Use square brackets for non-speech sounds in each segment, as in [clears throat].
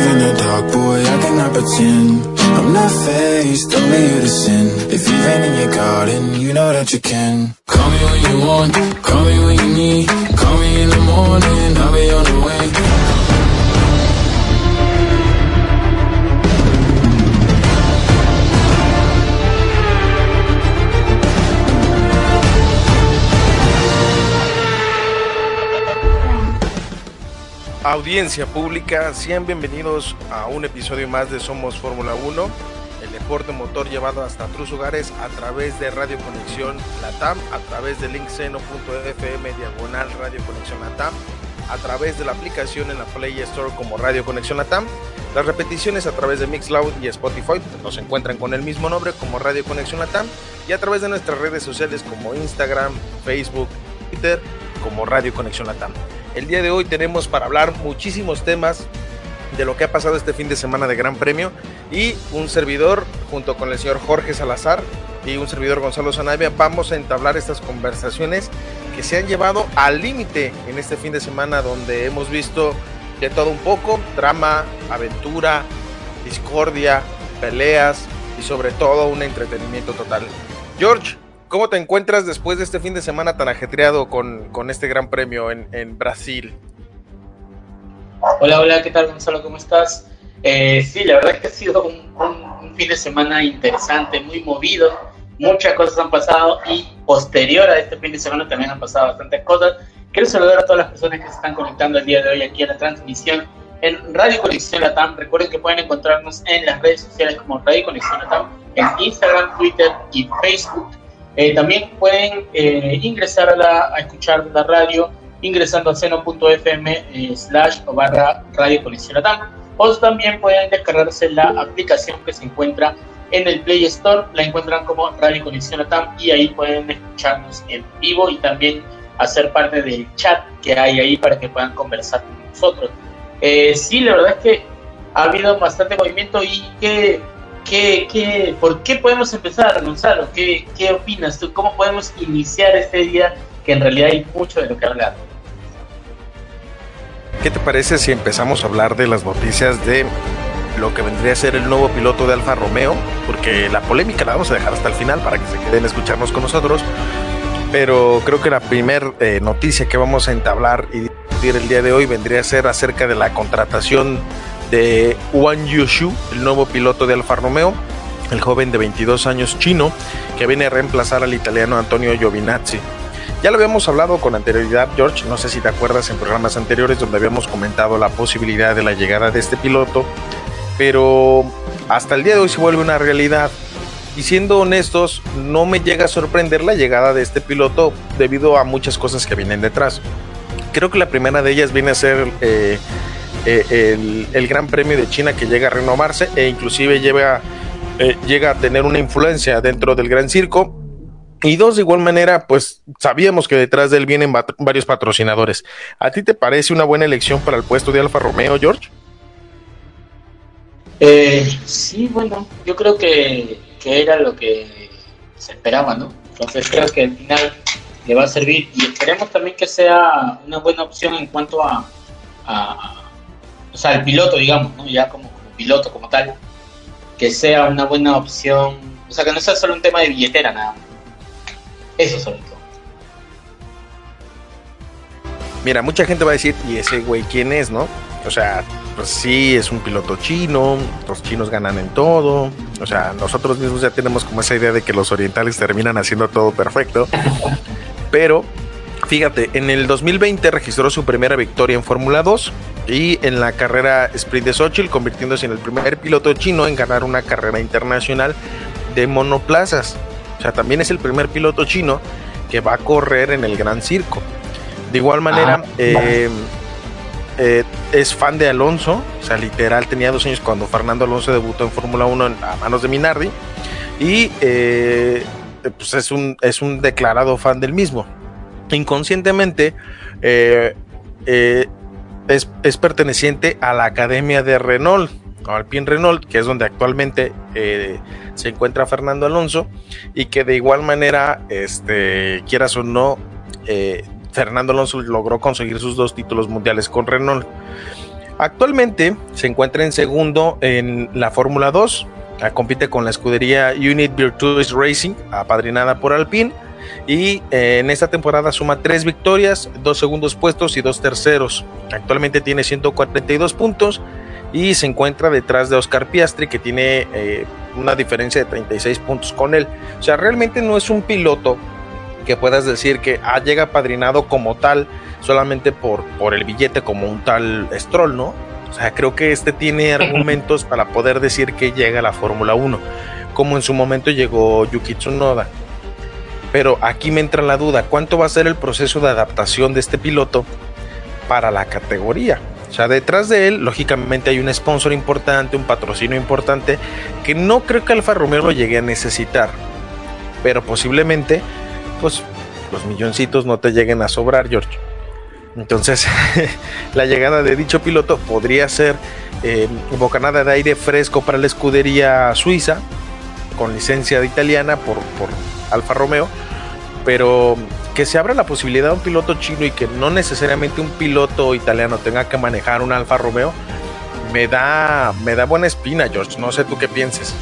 Live in the dark, boy, I cannot pretend. I'm not faced, only you to sin. If you've been in your garden, you know that you can. Call me when you want, call me when you need. Call me in the morning, Audiencia pública, sean bienvenidos a un episodio más de Somos Fórmula 1, el deporte motor llevado hasta tus hogares a través de Radio Conexión Latam, a través de linkseno.fm diagonal Radio Conexión Latam, a través de la aplicación en la Play Store como Radio Conexión Latam, las repeticiones a través de Mixcloud y Spotify nos encuentran con el mismo nombre como Radio Conexión Latam y a través de nuestras redes sociales como Instagram, Facebook, Twitter como Radio Conexión Latam. El día de hoy tenemos para hablar muchísimos temas de lo que ha pasado este fin de semana de Gran Premio y un servidor junto con el señor Jorge Salazar y un servidor Gonzalo Zanavia vamos a entablar estas conversaciones que se han llevado al límite en este fin de semana donde hemos visto de todo un poco, drama, aventura, discordia, peleas y sobre todo un entretenimiento total. George, ¿Cómo te encuentras después de este fin de semana tan ajetreado con, con este gran premio en, en, Brasil? Hola, hola, ¿qué tal Gonzalo? ¿Cómo estás? Eh, sí, la verdad que ha sido un, un, un, fin de semana interesante, muy movido. Muchas cosas han pasado y posterior a este fin de semana también han pasado bastantes cosas. Quiero saludar a todas las personas que se están conectando el día de hoy aquí a la transmisión en Radio Conexión Latam. Recuerden que pueden encontrarnos en las redes sociales como Radio Conexión Latam, en Instagram, Twitter y Facebook. Eh, también pueden eh, ingresar a, la, escuchar la radio ingresando a seno.fm eh, slash o barra radio latam o también pueden descargarse la aplicación que se encuentra en el Play Store, la encuentran como Radio Conexión Latam y ahí pueden escucharnos en vivo y también hacer parte del chat que hay ahí para que puedan conversar con nosotros. Eh, sí, la verdad es que ha habido bastante movimiento y que ¿Qué, qué, por qué podemos empezar, Gonzalo? ¿Qué, ¿Qué opinas tú? ¿Cómo podemos iniciar este día que en realidad hay mucho de lo que hablar? ¿Qué te parece si empezamos a hablar de las noticias de lo que vendría a ser el nuevo piloto de Alfa Romeo? Porque la polémica la vamos a dejar hasta el final para que se queden a escucharnos con nosotros. Pero creo que la primera eh, noticia que vamos a entablar y discutir el día de hoy vendría a ser acerca de la contratación de Wang Yushu, el nuevo piloto de Alfa Romeo, el joven de 22 años chino que viene a reemplazar al italiano Antonio Giovinazzi. Ya lo habíamos hablado con anterioridad, George, no sé si te acuerdas en programas anteriores donde habíamos comentado la posibilidad de la llegada de este piloto, pero hasta el día de hoy se vuelve una realidad. Y siendo honestos, no me llega a sorprender la llegada de este piloto debido a muchas cosas que vienen detrás. Creo que la primera de ellas viene a ser eh, eh, el, Gran Premio de China que llega a renovarse e inclusive llega, eh, llega a tener una influencia dentro del Gran Circo. Y dos, de igual manera, pues sabíamos que detrás de él vienen varios patrocinadores. ¿A ti te parece una buena elección para el puesto de Alfa Romeo, George? Eh, sí, bueno, yo creo que, que, era lo que se esperaba, ¿no? Entonces creo que al final le va a servir y esperemos también que sea una buena opción en cuanto a o sea, el piloto, digamos, ¿no? ya como, como, piloto, como tal, que sea una buena opción, o sea, que no sea solo un tema de billetera, nada. Eso sobre todo. Mira, mucha gente va a decir, ¿y ese güey quién es, no? O sea, pues sí, es un piloto chino, los chinos ganan en todo, o sea, nosotros mismos ya tenemos como esa idea de que los orientales terminan haciendo todo perfecto, [laughs] pero fíjate, en el 2020 registró su primera victoria en Fórmula 2 y en la carrera sprint de Sochi, convirtiéndose en el primer piloto chino en ganar una carrera internacional de monoplazas. O sea, también es el primer piloto chino que va a correr en el Gran Circo. De igual manera, ah, eh, eh, es fan de Alonso, o sea, literal tenía dos años cuando Fernando Alonso debutó en Fórmula 1 a manos de Minardi. Y eh, pues es un, es un declarado fan del mismo. Inconscientemente eh, eh, es, es, perteneciente a la Academia de Renault, Alpine Renault, que es donde actualmente eh, se encuentra Fernando Alonso, y que de igual manera, este, quieras o no, Fernando Alonso logró conseguir sus dos títulos mundiales con Renault. Actualmente se encuentra en segundo en la Fórmula 2, compite con la escudería Unit Virtuous Racing, apadrinada por Alpine, y eh, en esta temporada suma tres victorias, dos segundos puestos y dos terceros. Actualmente tiene 142 puntos y se encuentra detrás de Oscar Piastri, que tiene eh, una diferencia de 36 puntos con él. O sea, realmente no es un piloto que puedas decir que ah, llega apadrinado como tal solamente por, por el billete como un tal Stroll, ¿no? O sea, creo que este tiene [laughs] argumentos para poder decir que llega a la Fórmula 1, como en su momento llegó Yuki Tsunoda. Pero aquí me entra la duda, ¿cuánto va a ser el proceso de adaptación de este piloto para la categoría? O sea, detrás de él, lógicamente hay un sponsor importante, un patrocinio importante, que no creo que Alfa Romeo lo llegue a necesitar. Pero posiblemente, pues, los milloncitos no te lleguen a sobrar, George. Entonces, [laughs] la llegada de dicho piloto podría ser eh, bocanada de aire fresco para la escudería suiza, con licencia de italiana por, por Alfa Romeo, pero que se abra la posibilidad de un piloto chino y que no necesariamente un piloto italiano tenga que manejar un Alfa Romeo, me da, me da buena espina, George. No sé tú qué pienses.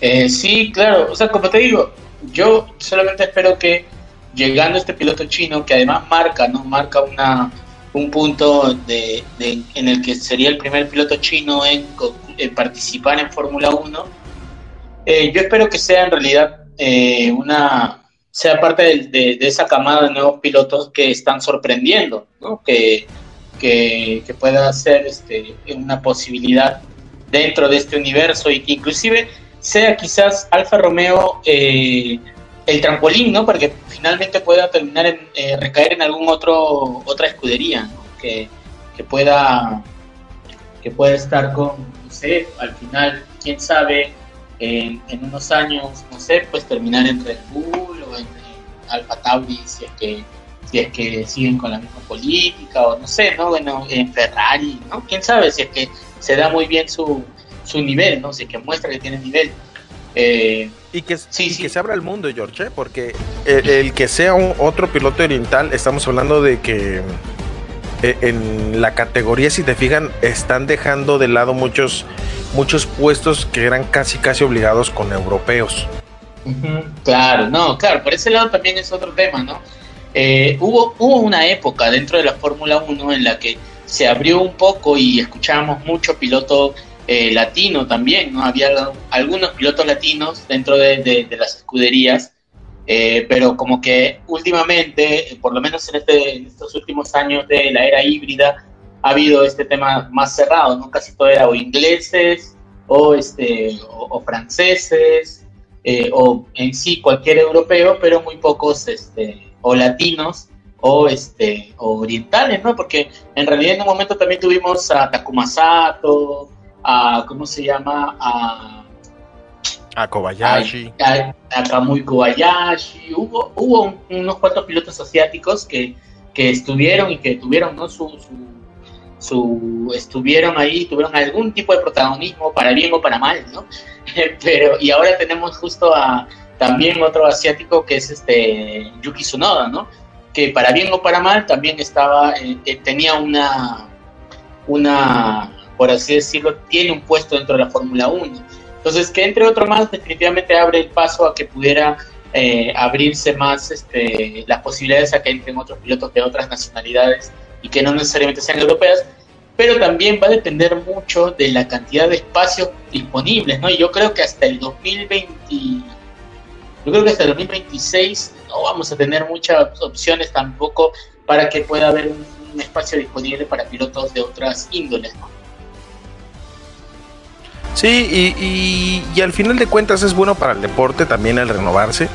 Eh, sí, claro. O sea, como te digo, yo solamente espero que llegando este piloto chino, que además marca, ¿no? Marca una, un punto de, en el que sería el primer piloto chino en, participar en Fórmula 1. Eh, yo espero que sea en realidad eh, una sea parte de, esa camada de nuevos pilotos que están sorprendiendo, ¿no? que, que, pueda ser este, una posibilidad dentro de este universo y que inclusive sea quizás Alfa Romeo eh, el trampolín, ¿no? Para que finalmente pueda terminar en eh, recaer en algún otro otra escudería, ¿no? que, que, pueda que pueda estar con, no sé, al final, quién sabe, en, en unos años, no sé, pues terminar en Red Bull o en, Alfa Tauri si es que si es que siguen con la misma política o no sé, ¿no? Bueno, en Ferrari, ¿no? Quién sabe si es que se da muy bien su, su nivel, ¿no? Si es que muestra que tiene nivel. Eh, y que, sí, que se abra el mundo, George, ¿eh? porque el, que sea un, otro piloto oriental, estamos hablando de que eh, en la categoría, si te fijan, están dejando de lado muchos, muchos puestos que eran casi casi obligados con europeos. Claro, no, claro, por ese lado también es otro tema, ¿no? hubo, hubo una época dentro de la Fórmula 1 en la que se abrió un poco y escuchábamos mucho piloto eh, latino también, ¿no? Había algunos pilotos latinos dentro de, las escuderías, eh, pero como que últimamente, por lo menos en, este, en estos últimos años de la era híbrida, ha habido este tema más cerrado, ¿no? Casi todo era o ingleses o, este, o, franceses eh, o en sí cualquier europeo, pero muy pocos este, o latinos o este o orientales, ¿no? Porque en realidad en un momento también tuvimos a Takuma Sato, a, ¿cómo se llama? A, a Kobayashi. A, Kamui Kobayashi. Hubo, unos cuantos pilotos asiáticos que, estuvieron y que tuvieron ¿no? su, estuvieron ahí, tuvieron algún tipo de protagonismo, para bien o para mal, ¿no? [laughs] Pero, y ahora tenemos justo a también otro asiático que es este Yuki Tsunoda, ¿no? Que para bien o para mal también estaba, eh, eh, tenía una, una por así decirlo, tiene un puesto dentro de la Fórmula 1. Entonces, que entre otro más, definitivamente abre el paso a que pudiera eh, abrirse más este, las posibilidades a que entren otros pilotos de otras nacionalidades y que no necesariamente sean europeas, pero también va a depender mucho de la cantidad de espacios disponibles, ¿no? Y yo creo que hasta el 2020, yo creo que hasta el 2026 no vamos a tener muchas opciones tampoco para que pueda haber un, un espacio disponible para pilotos de otras índoles, ¿no? Sí, y, al final de cuentas es bueno para el deporte también el renovarse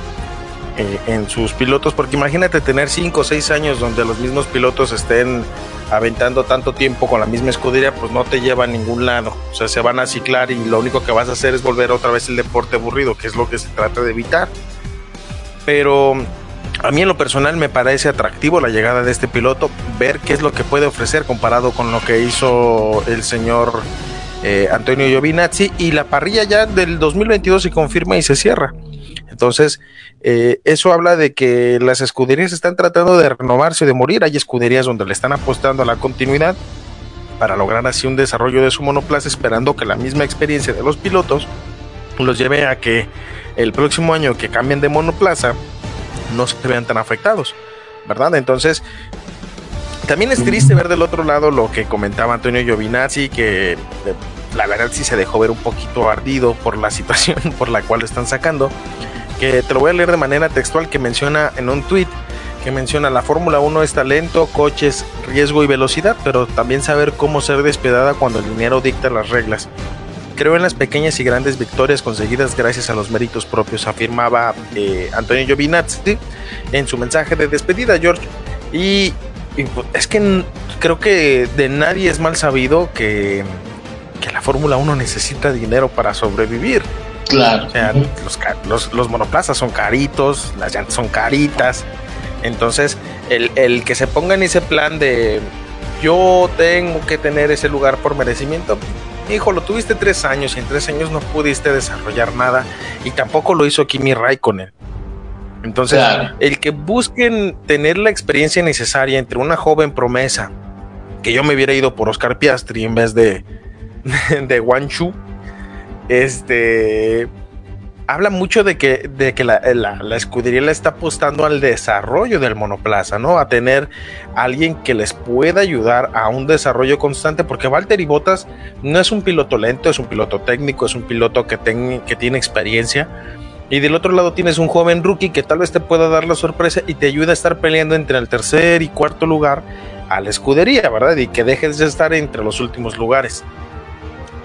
eh, en sus pilotos, porque imagínate tener 5 o 6 años donde los mismos pilotos estén aventando tanto tiempo con la misma escudería, pues no te lleva a ningún lado. O sea, se van a ciclar y lo único que vas a hacer es volver otra vez el deporte aburrido, que es lo que se trata de evitar. pero a mí en lo personal me parece atractivo la llegada de este piloto, ver qué es lo que puede ofrecer comparado con lo que hizo el señor eh, Antonio Giovinazzi y la parrilla ya del 2022 se confirma y se cierra. Entonces, eh, eso habla de que las escuderías están tratando de renovarse o de morir. Hay escuderías donde le están apostando a la continuidad para lograr así un desarrollo de su monoplaza, esperando que la misma experiencia de los pilotos los lleve a que el próximo año que cambien de monoplaza no se vean tan afectados, ¿verdad? Entonces, también es triste ver del otro lado lo que comentaba Antonio Giovinazzi, que eh, la verdad sí se dejó ver un poquito ardido por la [laughs] situación por la cual lo están sacando, que te lo voy a leer de manera textual que menciona en un tweet que menciona la Fórmula 1 es talento, coches, riesgo y velocidad, pero también saber cómo ser despedada cuando el dinero dicta las reglas. Creo en las pequeñas y grandes victorias conseguidas gracias a los méritos propios, afirmaba eh, Antonio Giovinazzi en su mensaje de despedida, George. Y, pues, es que creo que de nadie es mal sabido que, que la Fórmula 1 necesita dinero para sobrevivir. Claro. O sea, los, los, monoplazas son caritos, las llantas son caritas. Entonces, el, el que se ponga en ese plan de yo tengo que tener ese lugar por merecimiento, hijo, lo tuviste tres años y en tres años no pudiste desarrollar nada y tampoco lo hizo Kimi Raikkonen. Entonces, el que busquen tener la experiencia necesaria entre una joven promesa, que yo me hubiera ido por Oscar Piastri en vez de, [laughs] de Chu, este, habla mucho de que, de que la, escudería le está apostando al desarrollo del monoplaza, ¿no? A tener alguien que les pueda ayudar a un desarrollo constante, porque Valtteri Bottas no es un piloto lento, es un piloto técnico, es un piloto que, que tiene experiencia. Y del otro lado tienes un joven rookie que tal vez te pueda dar la sorpresa y te ayuda a estar peleando entre el tercer y cuarto lugar a la escudería, ¿verdad? Y que dejes de estar entre los últimos lugares.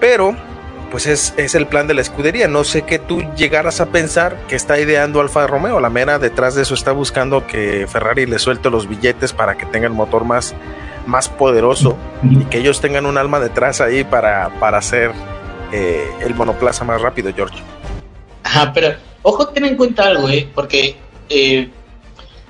Pero pues es, el plan de la escudería. No sé qué tú llegaras a pensar que está ideando Alfa Romeo. La mera detrás de eso está buscando que Ferrari le suelte los billetes para que tenga el motor más, más poderoso y que ellos tengan un alma detrás ahí para, para hacer eh, el monoplaza más rápido, George. Ajá, pero ojo, ten en cuenta algo, ¿eh? porque eh,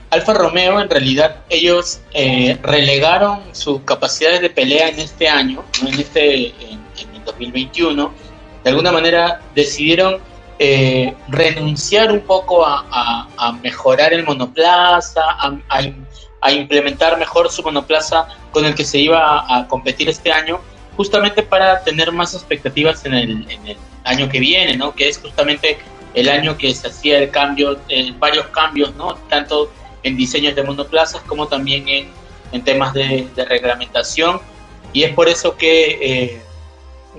Alfa Romeo en realidad ellos eh, relegaron sus capacidades de pelea en este año, en este en, el 2021 de alguna manera decidieron eh, renunciar un poco a, mejorar el monoplaza, a, implementar mejor su monoplaza con el que se iba a, competir este año, justamente para tener más expectativas en el, año que viene, ¿no? que es justamente el año que se hacía el cambio, eh, varios cambios, ¿no? tanto en diseños de monoplazas como también en, temas de, reglamentación. Y es por eso que eh,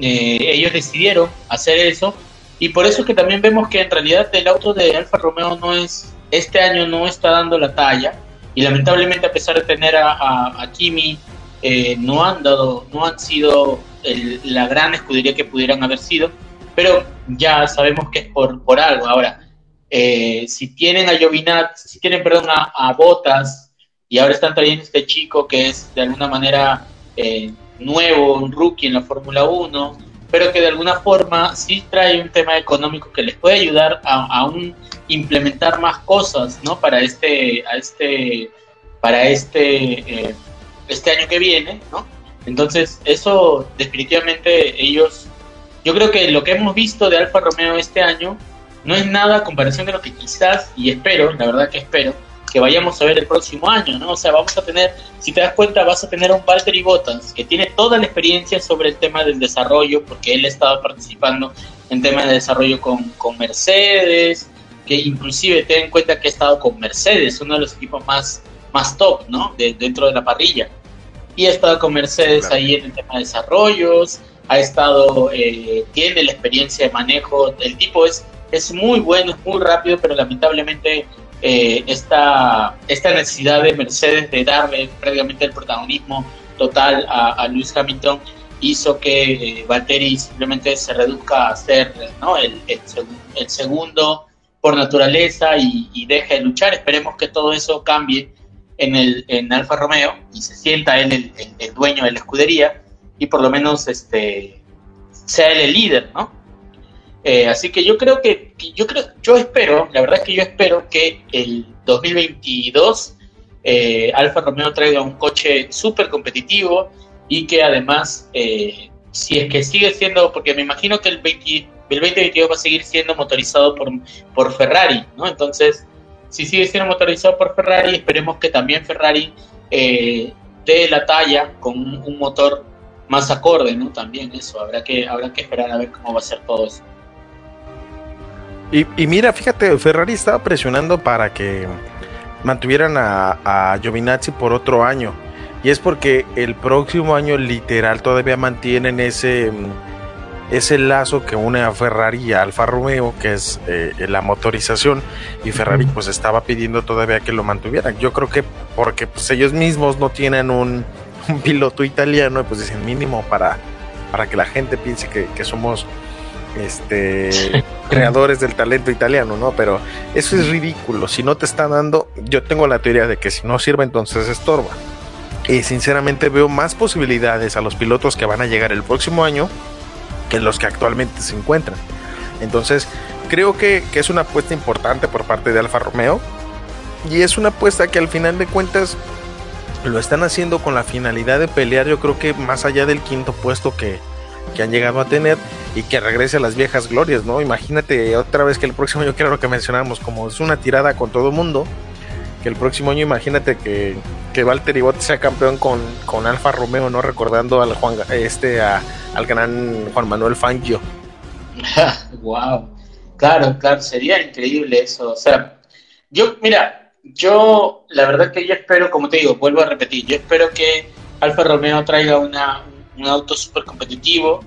eh, ellos decidieron hacer eso y por eso es que también vemos que en realidad el auto de Alfa Romeo no es este año no está dando la talla y lamentablemente a pesar de tener a, Kimi eh, no han dado no han sido la gran escudería que pudieran haber sido pero ya sabemos que es por, por algo. Ahora eh, si tienen a Giovinat si tienen perdón a, a Botas y ahora están trayendo este chico que es de alguna manera nuevo, un rookie en la Fórmula 1, pero que de alguna forma sí trae un tema económico que les puede ayudar a, aún implementar más cosas, ¿no? Para este, a este, para este, eh, este año que viene, ¿no? Entonces, eso definitivamente ellos, yo creo que lo que hemos visto de Alfa Romeo este año no es nada a comparación de lo que quizás, y espero, la verdad que espero, que vayamos a ver el próximo año, ¿no? O sea, vamos a tener, si te das cuenta, vas a tener a un Valtteri Bottas que tiene toda la experiencia sobre el tema del desarrollo, porque él ha estado participando en temas de desarrollo con, con Mercedes, que inclusive ten en cuenta que ha estado con Mercedes, uno de los equipos más, más top, ¿no? De, dentro de la parrilla. Y ha estado con Mercedes ahí en el tema de desarrollos, ha estado, eh, tiene la experiencia de manejo, el tipo es, es muy bueno, es muy rápido, pero lamentablemente eh, esta, esta necesidad de Mercedes de darle prácticamente el protagonismo total a, a Lewis Hamilton hizo que eh, Valtteri simplemente se reduzca a ser ¿no? el, el, segundo por naturaleza y, deje de luchar. Esperemos que todo eso cambie en, el, en Alfa Romeo y se sienta él el, el, dueño de la escudería y por lo menos este, sea él el líder, ¿no? Eh, así que yo creo que, yo creo, yo espero, la verdad es que yo espero que el 2022 eh, Alfa Romeo traiga un coche súper competitivo y que además, eh, si es que sigue siendo, porque me imagino que el, 20, el 2022 va a seguir siendo motorizado por, por Ferrari, ¿no? Entonces, si sigue siendo motorizado por Ferrari, esperemos que también Ferrari eh, dé la talla con un, motor más acorde, ¿no? También eso, habrá que, habrá que esperar a ver cómo va a ser todo eso. Y, y mira, fíjate, Ferrari estaba presionando para que mantuvieran a, a Giovinazzi por otro año. Y es porque el próximo año literal todavía mantienen ese, ese lazo que une a Ferrari y a Alfa Romeo, que es eh, la motorización. Y Ferrari pues estaba pidiendo todavía que lo mantuvieran. Yo creo que porque pues, ellos mismos no tienen un, un piloto italiano, pues dicen mínimo para, para que la gente piense que, que somos este creadores del talento italiano, ¿no? Pero eso es ridículo. Si no te están dando, yo tengo la teoría de que si no sirve, entonces estorba. Y sinceramente veo más posibilidades a los pilotos que van a llegar el próximo año que los que actualmente se encuentran. Entonces, creo que, que es una apuesta importante por parte de Alfa Romeo. Y es una apuesta que al final de cuentas lo están haciendo con la finalidad de pelear, yo creo que más allá del quinto puesto que, que han llegado a tener y que regrese a las viejas glorias, ¿no? Imagínate otra vez que el próximo año, que lo que mencionamos, como es una tirada con todo mundo, que el próximo año imagínate que, que Bottas sea campeón con, con Alfa Romeo, ¿no? Recordando al Juan este al gran Juan Manuel Fangio. [laughs] wow. Claro, claro, sería increíble eso. O sea, yo, mira, yo la verdad que yo espero, como te digo, vuelvo a repetir, yo espero que Alfa Romeo traiga una, un auto súper competitivo.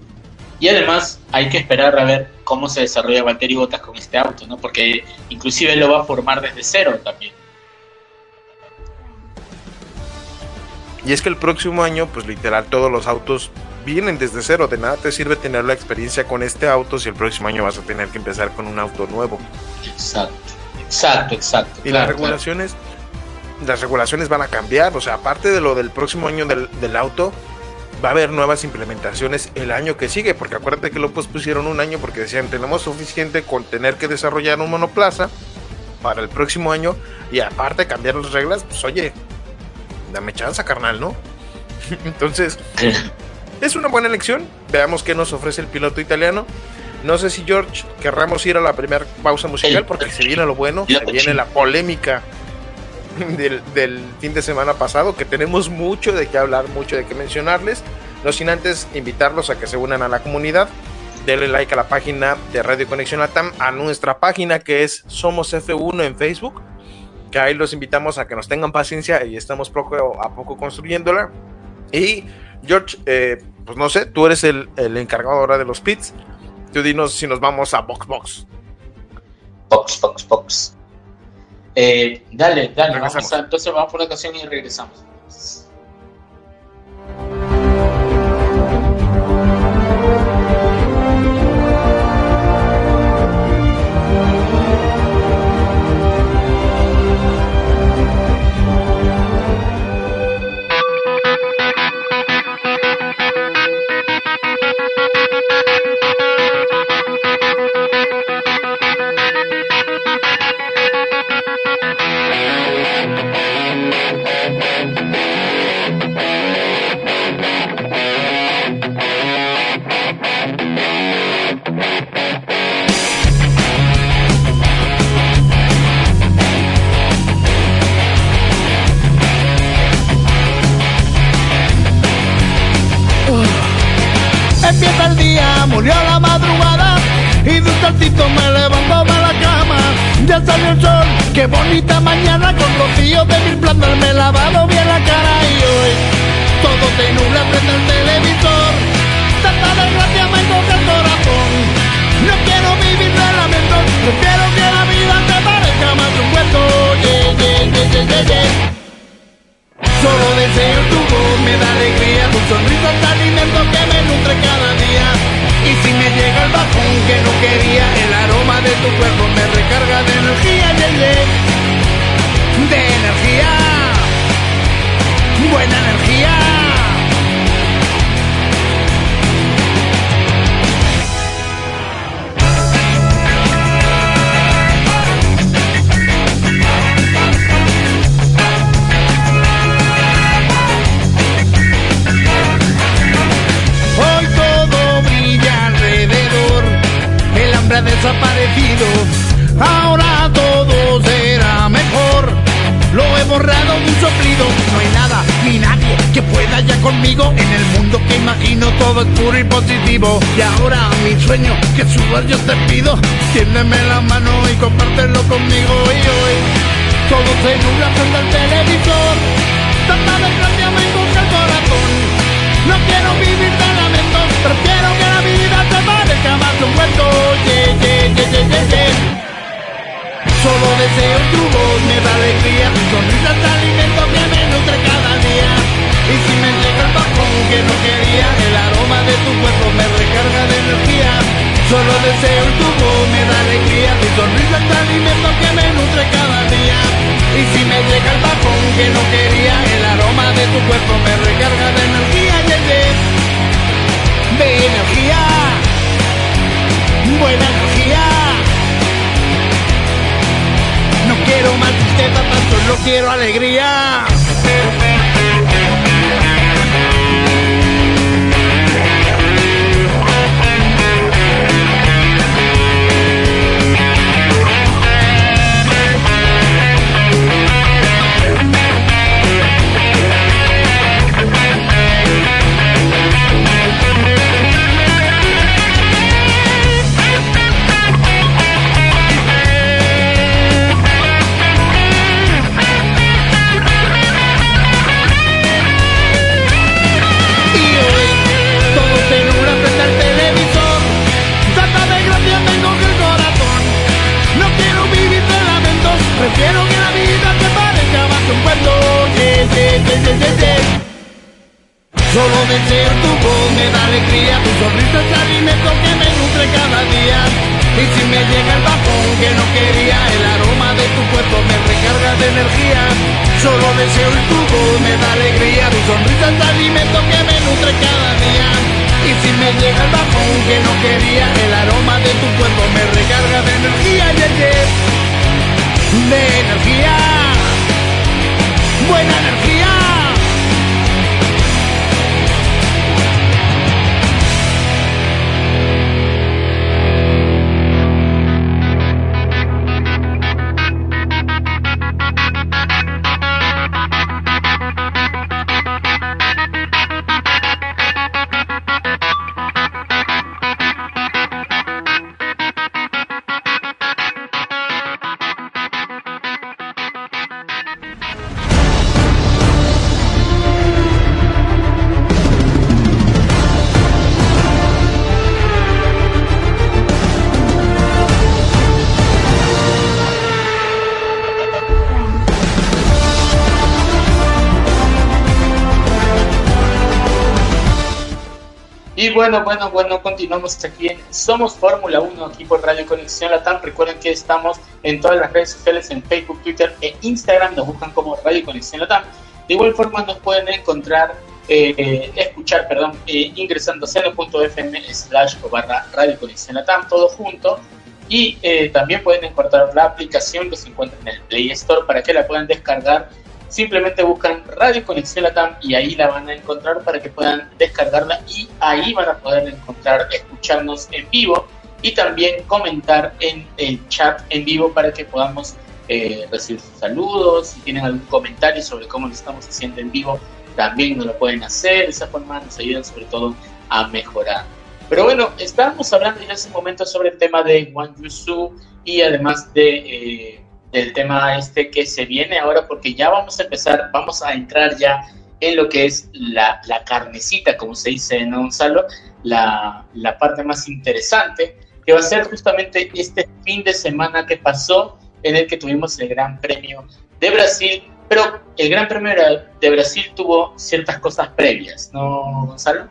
Y además hay que esperar a ver cómo se desarrolla Valtteri Bottas con este auto, ¿no? Porque inclusive lo va a formar desde cero también. Y es que el próximo año, pues literal, todos los autos vienen desde cero. De nada te sirve tener la experiencia con este auto si el próximo año vas a tener que empezar con un auto nuevo. Exacto, exacto, exacto. Y las regulaciones, las regulaciones van a cambiar. O sea, aparte de lo del próximo año del, del auto, va a haber nuevas implementaciones el año que sigue, porque acuérdate que lo pospusieron un año porque decían tenemos suficiente con tener que desarrollar un monoplaza para el próximo año y aparte cambiar las reglas, pues oye, dame chance, carnal, ¿no? [laughs] Entonces, [laughs] es una buena elección. Veamos qué nos ofrece el piloto italiano. No sé si George querramos ir a la primera pausa musical porque se viene lo bueno, se viene la polémica [laughs] del, fin de semana pasado, que tenemos mucho de qué hablar, mucho de qué mencionarles. No sin antes invitarlos a que se unan a la comunidad. Denle like a la página de Radio Conexión Latam, a nuestra página que es Somos F1 en Facebook. Que ahí los invitamos a que nos tengan paciencia y estamos poco a poco construyéndola. Y George, eh, pues no sé, tú eres el, el, encargado ahora de los pits. Tú dinos si nos vamos a Box Box. Box, Box, Box. Eh, dale, dale, vamos a, entonces vamos por la ocasión y regresamos. desaparecido. Ahora todo será mejor. Lo he borrado de un soplido. No hay nada ni nadie que pueda ya conmigo. En el mundo que imagino todo es puro y positivo. Y ahora mi sueño, que subas yo te pido. Tiéndeme la mano y compártelo conmigo. Y hoy todo se nubla frente al televisor. Tanta desgracia me busca el corazón. No quiero vivir de lamentos, prefiero que Yeah, yeah, yeah, yeah, yeah, yeah. Solo deseo tu voz, me da alegría. Tu sonrisa es alimento que me nutre cada día. Y si me llega el bajón que no quería El aroma de tu cuerpo me recarga de energía. Solo deseo tu voz, me da alegría. Tu sonrisa es alimento que me nutre cada día. Y si me llega el bajón que no quería El aroma de tu cuerpo me recarga de energía. De energía Buena energía no quiero más tristeza, tan solo quiero alegría. Solo deseo tu voz, me da alegría. Tu sonrisa es alimento que me nutre cada día. Y si me llega el bajón que no quería, el aroma de tu cuerpo me recarga de energía. Solo deseo tu voz, me da alegría. Tu sonrisa es alimento que me nutre cada día. Y si me llega el bajón que no quería, el aroma de tu cuerpo me recarga de energía. Yeah. De energía. Buena energía. Bueno, bueno, bueno, continuamos aquí en Somos Fórmula 1, aquí por Radio Conexión Latam. Recuerden que estamos en todas las redes sociales, en Facebook, Twitter e Instagram. Nos buscan como Radio Conexión Latam. De igual forma nos pueden encontrar, eh, escuchar, perdón, eh, ingresando a seno.fm slash o barra Radio Conexión Latam, todo junto. Y eh, también pueden encontrar la aplicación que se encuentra en el Play Store para que la puedan descargar simplemente buscan Radio Conexión Latam y ahí la van a encontrar para que puedan descargarla y ahí van a poder encontrar, escucharnos en vivo y también comentar en el chat en vivo para que podamos eh, recibir sus saludos, si tienen algún comentario sobre cómo lo estamos haciendo en vivo, también nos lo pueden hacer, de esa forma nos ayudan sobre todo a mejorar. Pero bueno, estábamos hablando ya hace un momento sobre el tema de Wang Yusu y además de... Eh, del tema este que se viene ahora, porque ya vamos a empezar, vamos a entrar ya en lo que es la, la carnecita, como se dice, ¿no, Gonzalo? La, la parte más interesante, que va a ser justamente este fin de semana que pasó, en el que tuvimos el Gran Premio de Brasil, pero el Gran Premio de Brasil tuvo ciertas cosas previas, ¿no, Gonzalo?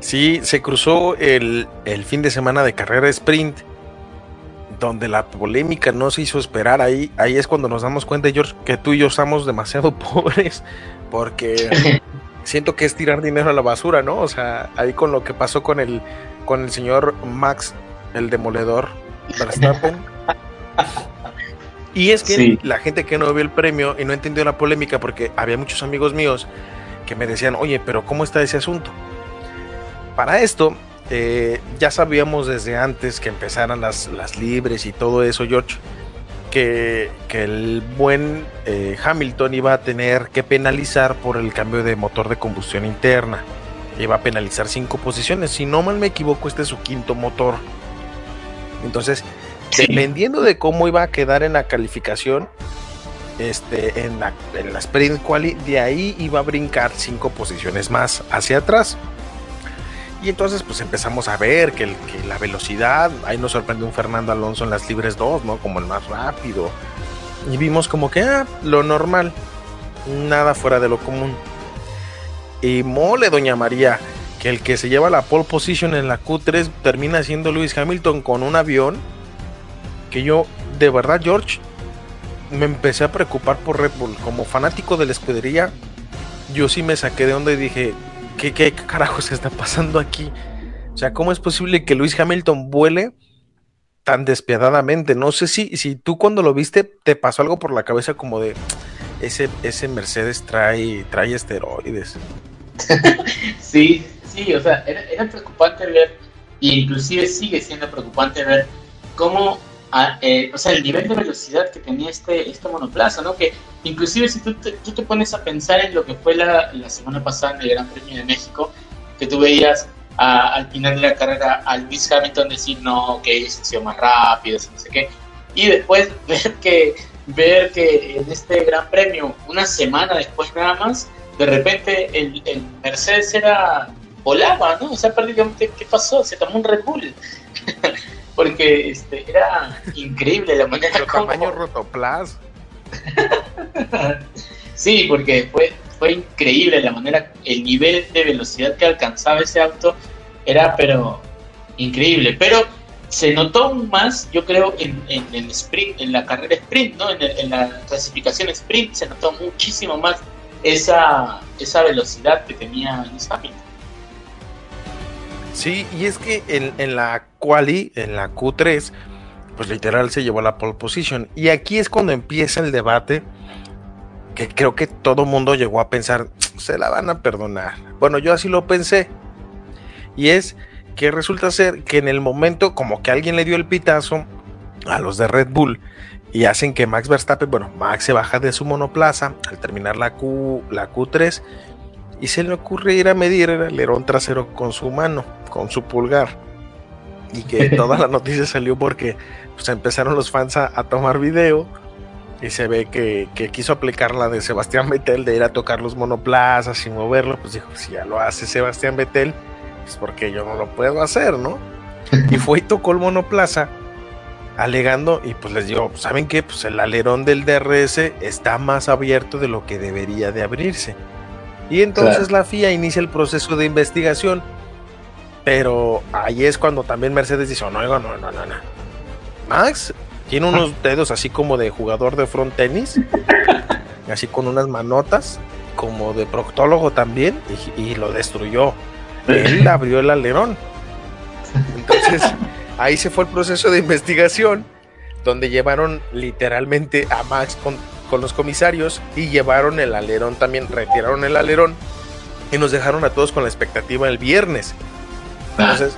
Sí, se cruzó el, el fin de semana de carrera sprint donde la polémica no se hizo esperar, ahí, ahí es cuando nos damos cuenta, George, que tú y yo estamos demasiado [laughs] pobres, porque [laughs] siento que es tirar dinero a la basura, ¿no? O sea, ahí con lo que pasó con el, con el señor Max, el demoledor Verstappen. y es que sí. la gente que no vio el premio y no entendió la polémica, porque había muchos amigos míos que me decían, oye, pero ¿cómo está ese asunto? Para esto, eh, ya sabíamos desde antes que empezaran las, las, libres y todo eso, George, que, el buen eh, Hamilton iba a tener que penalizar por el cambio de motor de combustión interna. Iba a penalizar cinco posiciones. Si no mal me equivoco, este es su quinto motor. Entonces, dependiendo de cómo iba a quedar en la calificación, este, en, la, en la sprint quali, de ahí iba a brincar cinco posiciones más hacia atrás. Y entonces pues empezamos a ver que, la velocidad, ahí nos sorprendió un Fernando Alonso en las libres 2, ¿no? Como el más rápido. Y vimos como que, ah, lo normal, nada fuera de lo común. Y mole, doña María, que el que se lleva la pole position en la Q3 termina siendo Lewis Hamilton con un avión que yo, de verdad, George, me empecé a preocupar por Red Bull. Como fanático de la escudería, yo sí me saqué de onda y dije, ¿qué, qué carajos está pasando aquí? O sea, ¿cómo es posible que Luis Hamilton vuele tan despiadadamente? No sé si, si tú cuando lo viste te pasó algo por la cabeza como de ese, ese Mercedes trae, trae esteroides. [laughs] sí, sí, o sea, era, era preocupante ver, e inclusive sigue siendo preocupante ver cómo eh, o sea, el nivel de velocidad que tenía este, este monoplaza, ¿no? Que inclusive si tú te, tú te pones a pensar en lo que fue la, la, semana pasada en el Gran Premio de México, que tú veías al final de la carrera a Luis Hamilton decir, no, que es sido más rápido, no sé qué, y después [laughs] ver que, ver que en este Gran Premio, una semana después nada más, de repente el, el Mercedes era volaba, ¿no? O sea, prácticamente, ¿qué pasó? Se tomó un Red Bull. [laughs] porque este, era increíble la manera El tamaño rotoplas. [laughs] sí, porque fue, fue increíble la manera, el nivel de velocidad que alcanzaba ese auto era pero increíble, pero se notó aún más, yo creo, en, el sprint, en la carrera sprint, ¿no? En, la clasificación sprint se notó muchísimo más esa, esa velocidad que tenía Lewis Hamilton. Sí, y es que en, la quali, en la Q3, pues literal se llevó la pole position. Y aquí es cuando empieza el debate que creo que todo mundo llegó a pensar, se la van a perdonar. Bueno, yo así lo pensé. Y es que resulta ser que en el momento como que alguien le dio el pitazo a los de Red Bull y hacen que Max Verstappen, bueno, Max se baja de su monoplaza al terminar la, Q, la Q3 y se le ocurre ir a medir el alerón trasero con su mano, con su pulgar. Y que [laughs] toda la noticia salió porque pues, empezaron los fans a, tomar video y se ve que, quiso aplicar la de Sebastián Vettel de ir a tocar los monoplazas y moverlo. Pues dijo, si ya lo hace Sebastián Vettel, es porque yo no lo puedo hacer, ¿no? Y [laughs] fue y tocó el monoplaza alegando y pues les digo, ¿saben qué? Pues el alerón del DRS está más abierto de lo que debería de abrirse. Y entonces la FIA inicia el proceso de investigación. Pero ahí es cuando también Mercedes dice, oh, no, no, no, no, no. Max tiene unos dedos así como de jugador de front tenis, [laughs] así con unas manotas, como de proctólogo también, y, lo destruyó. Él abrió el alerón. Entonces, [laughs] ahí se fue el proceso de investigación, donde llevaron literalmente a Max con con los comisarios y llevaron el alerón también, retiraron el alerón y nos dejaron a todos con la expectativa el viernes. Entonces,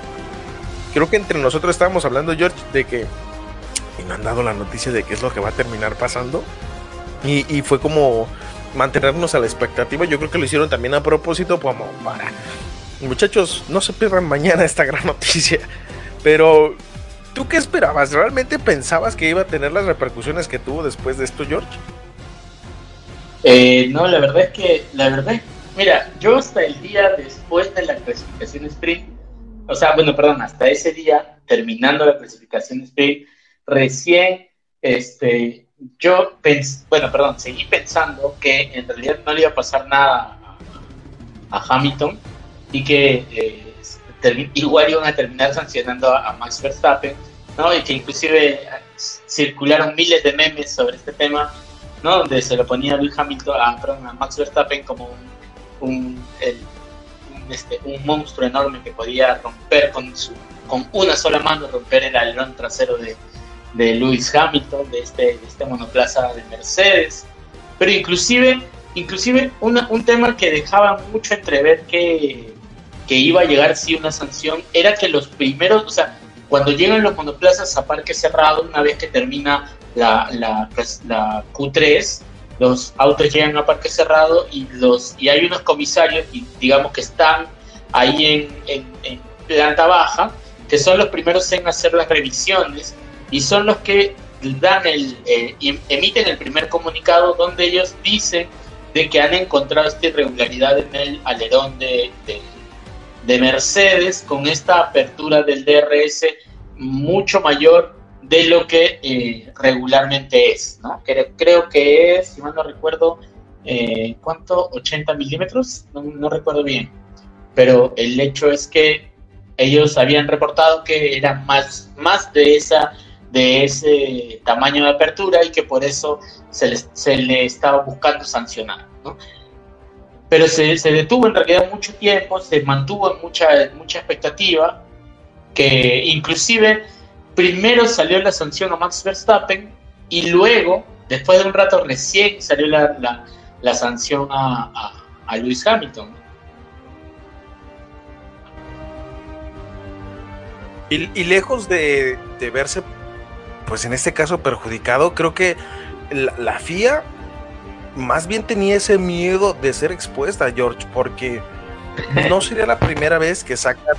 creo que entre nosotros estábamos hablando, George, de que y no han dado la noticia de qué es lo que va a terminar pasando. Y, fue como mantenernos a la expectativa. Yo creo que lo hicieron también a propósito, como para. Muchachos, no se pierdan mañana esta gran noticia. Pero, ¿tú qué esperabas? ¿Realmente pensabas que iba a tener las repercusiones que tuvo después de esto, George? Eh, no, la verdad es que, la verdad, mira, yo hasta el día después de la clasificación sprint, o sea, bueno, perdón, hasta ese día, terminando la clasificación sprint, recién, este, yo pensé, bueno, perdón, seguí pensando que en realidad no le iba a pasar nada a, Hamilton y que eh, igual iban a terminar sancionando a, a Max Verstappen, ¿no? Y que inclusive circularon miles de memes sobre este tema ¿no? Donde se lo ponía Luis Hamilton a, a Max Verstappen como un, este, un, monstruo enorme que podía romper con, su, con una sola mano, romper el alerón trasero de, de Lewis Hamilton, de este, este monoplaza de Mercedes. Pero inclusive, inclusive un tema que dejaba mucho entrever que, que iba a llegar sí una sanción era que los primeros, o sea, cuando llegan los monoplazas a parque cerrado, una vez que termina la, la, pues, la Q3, los autos llegan a parque cerrado y, los, y hay unos comisarios, y digamos que están ahí en, en, planta baja, que son los primeros en hacer las revisiones y son los que dan el, eh, emiten el primer comunicado donde ellos dicen de que han encontrado esta irregularidad en el alerón de, de, Mercedes con esta apertura del DRS mucho mayor de lo que eh, regularmente es. Creo, que es, si mal no recuerdo, eh, ¿cuánto? 80 milímetros, no, recuerdo bien. Pero el hecho es que ellos habían reportado que eran más, más de esa de ese tamaño de apertura y que por eso se le, se le estaba buscando sancionar. Pero se, se, detuvo en realidad mucho tiempo, se mantuvo en mucha, mucha expectativa, que inclusive primero salió la sanción a Max Verstappen y luego, después de un rato recién, salió la, la, sanción a, a, Lewis Hamilton. Y, lejos de, de verse pues en este caso perjudicado, creo que la, FIA más bien tenía ese miedo de ser expuesta, George, porque no sería la primera vez que sacan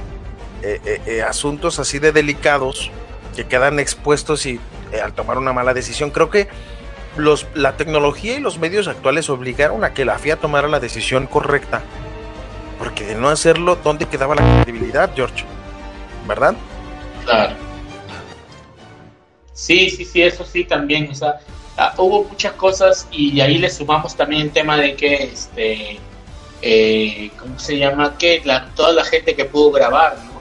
eh, eh, eh, asuntos así de delicados que quedan expuestos y al tomar una mala decisión. Creo que los, la tecnología y los medios actuales obligaron a que la FIA tomara la decisión correcta, porque de no hacerlo, ¿dónde quedaba la credibilidad, George? ¿Verdad? Claro. Sí, sí, sí, eso sí también, o sea, ah, hubo muchas cosas y ahí le sumamos también el tema de que, este, eh, ¿cómo se llama? Que la, toda la gente que pudo grabar, ¿no?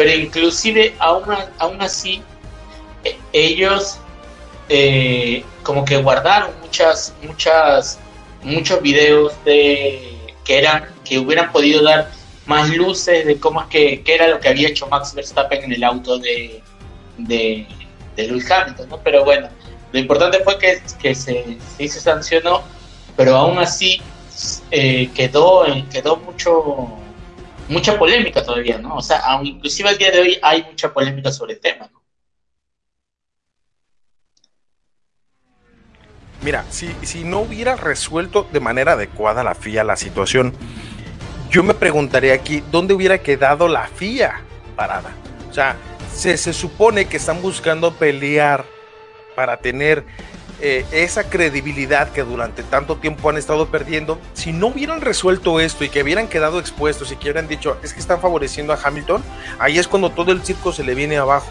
Pero inclusive aún, aún así, e, ellos eh, como que guardaron muchas, muchas, muchos videos de que eran, que hubieran podido dar más luces de cómo es que, que era lo que había hecho Max Verstappen en el auto de, de de Luis Hamilton, ¿no? Pero bueno, lo importante fue que, que se, se sancionó, pero aún así eh, quedó, quedó mucho mucha polémica todavía, ¿no? O sea, aún inclusive al día de hoy hay mucha polémica sobre el tema, ¿no? Mira, si, si no hubiera resuelto de manera adecuada la FIA la situación, yo me preguntaría aquí, ¿dónde hubiera quedado la FIA parada? O sea, se, supone que están buscando pelear para tener eh, esa credibilidad que durante tanto tiempo han estado perdiendo, si no hubieran resuelto esto y que hubieran quedado expuestos y que hubieran dicho es que están favoreciendo a Hamilton, ahí es cuando todo el circo se le viene abajo.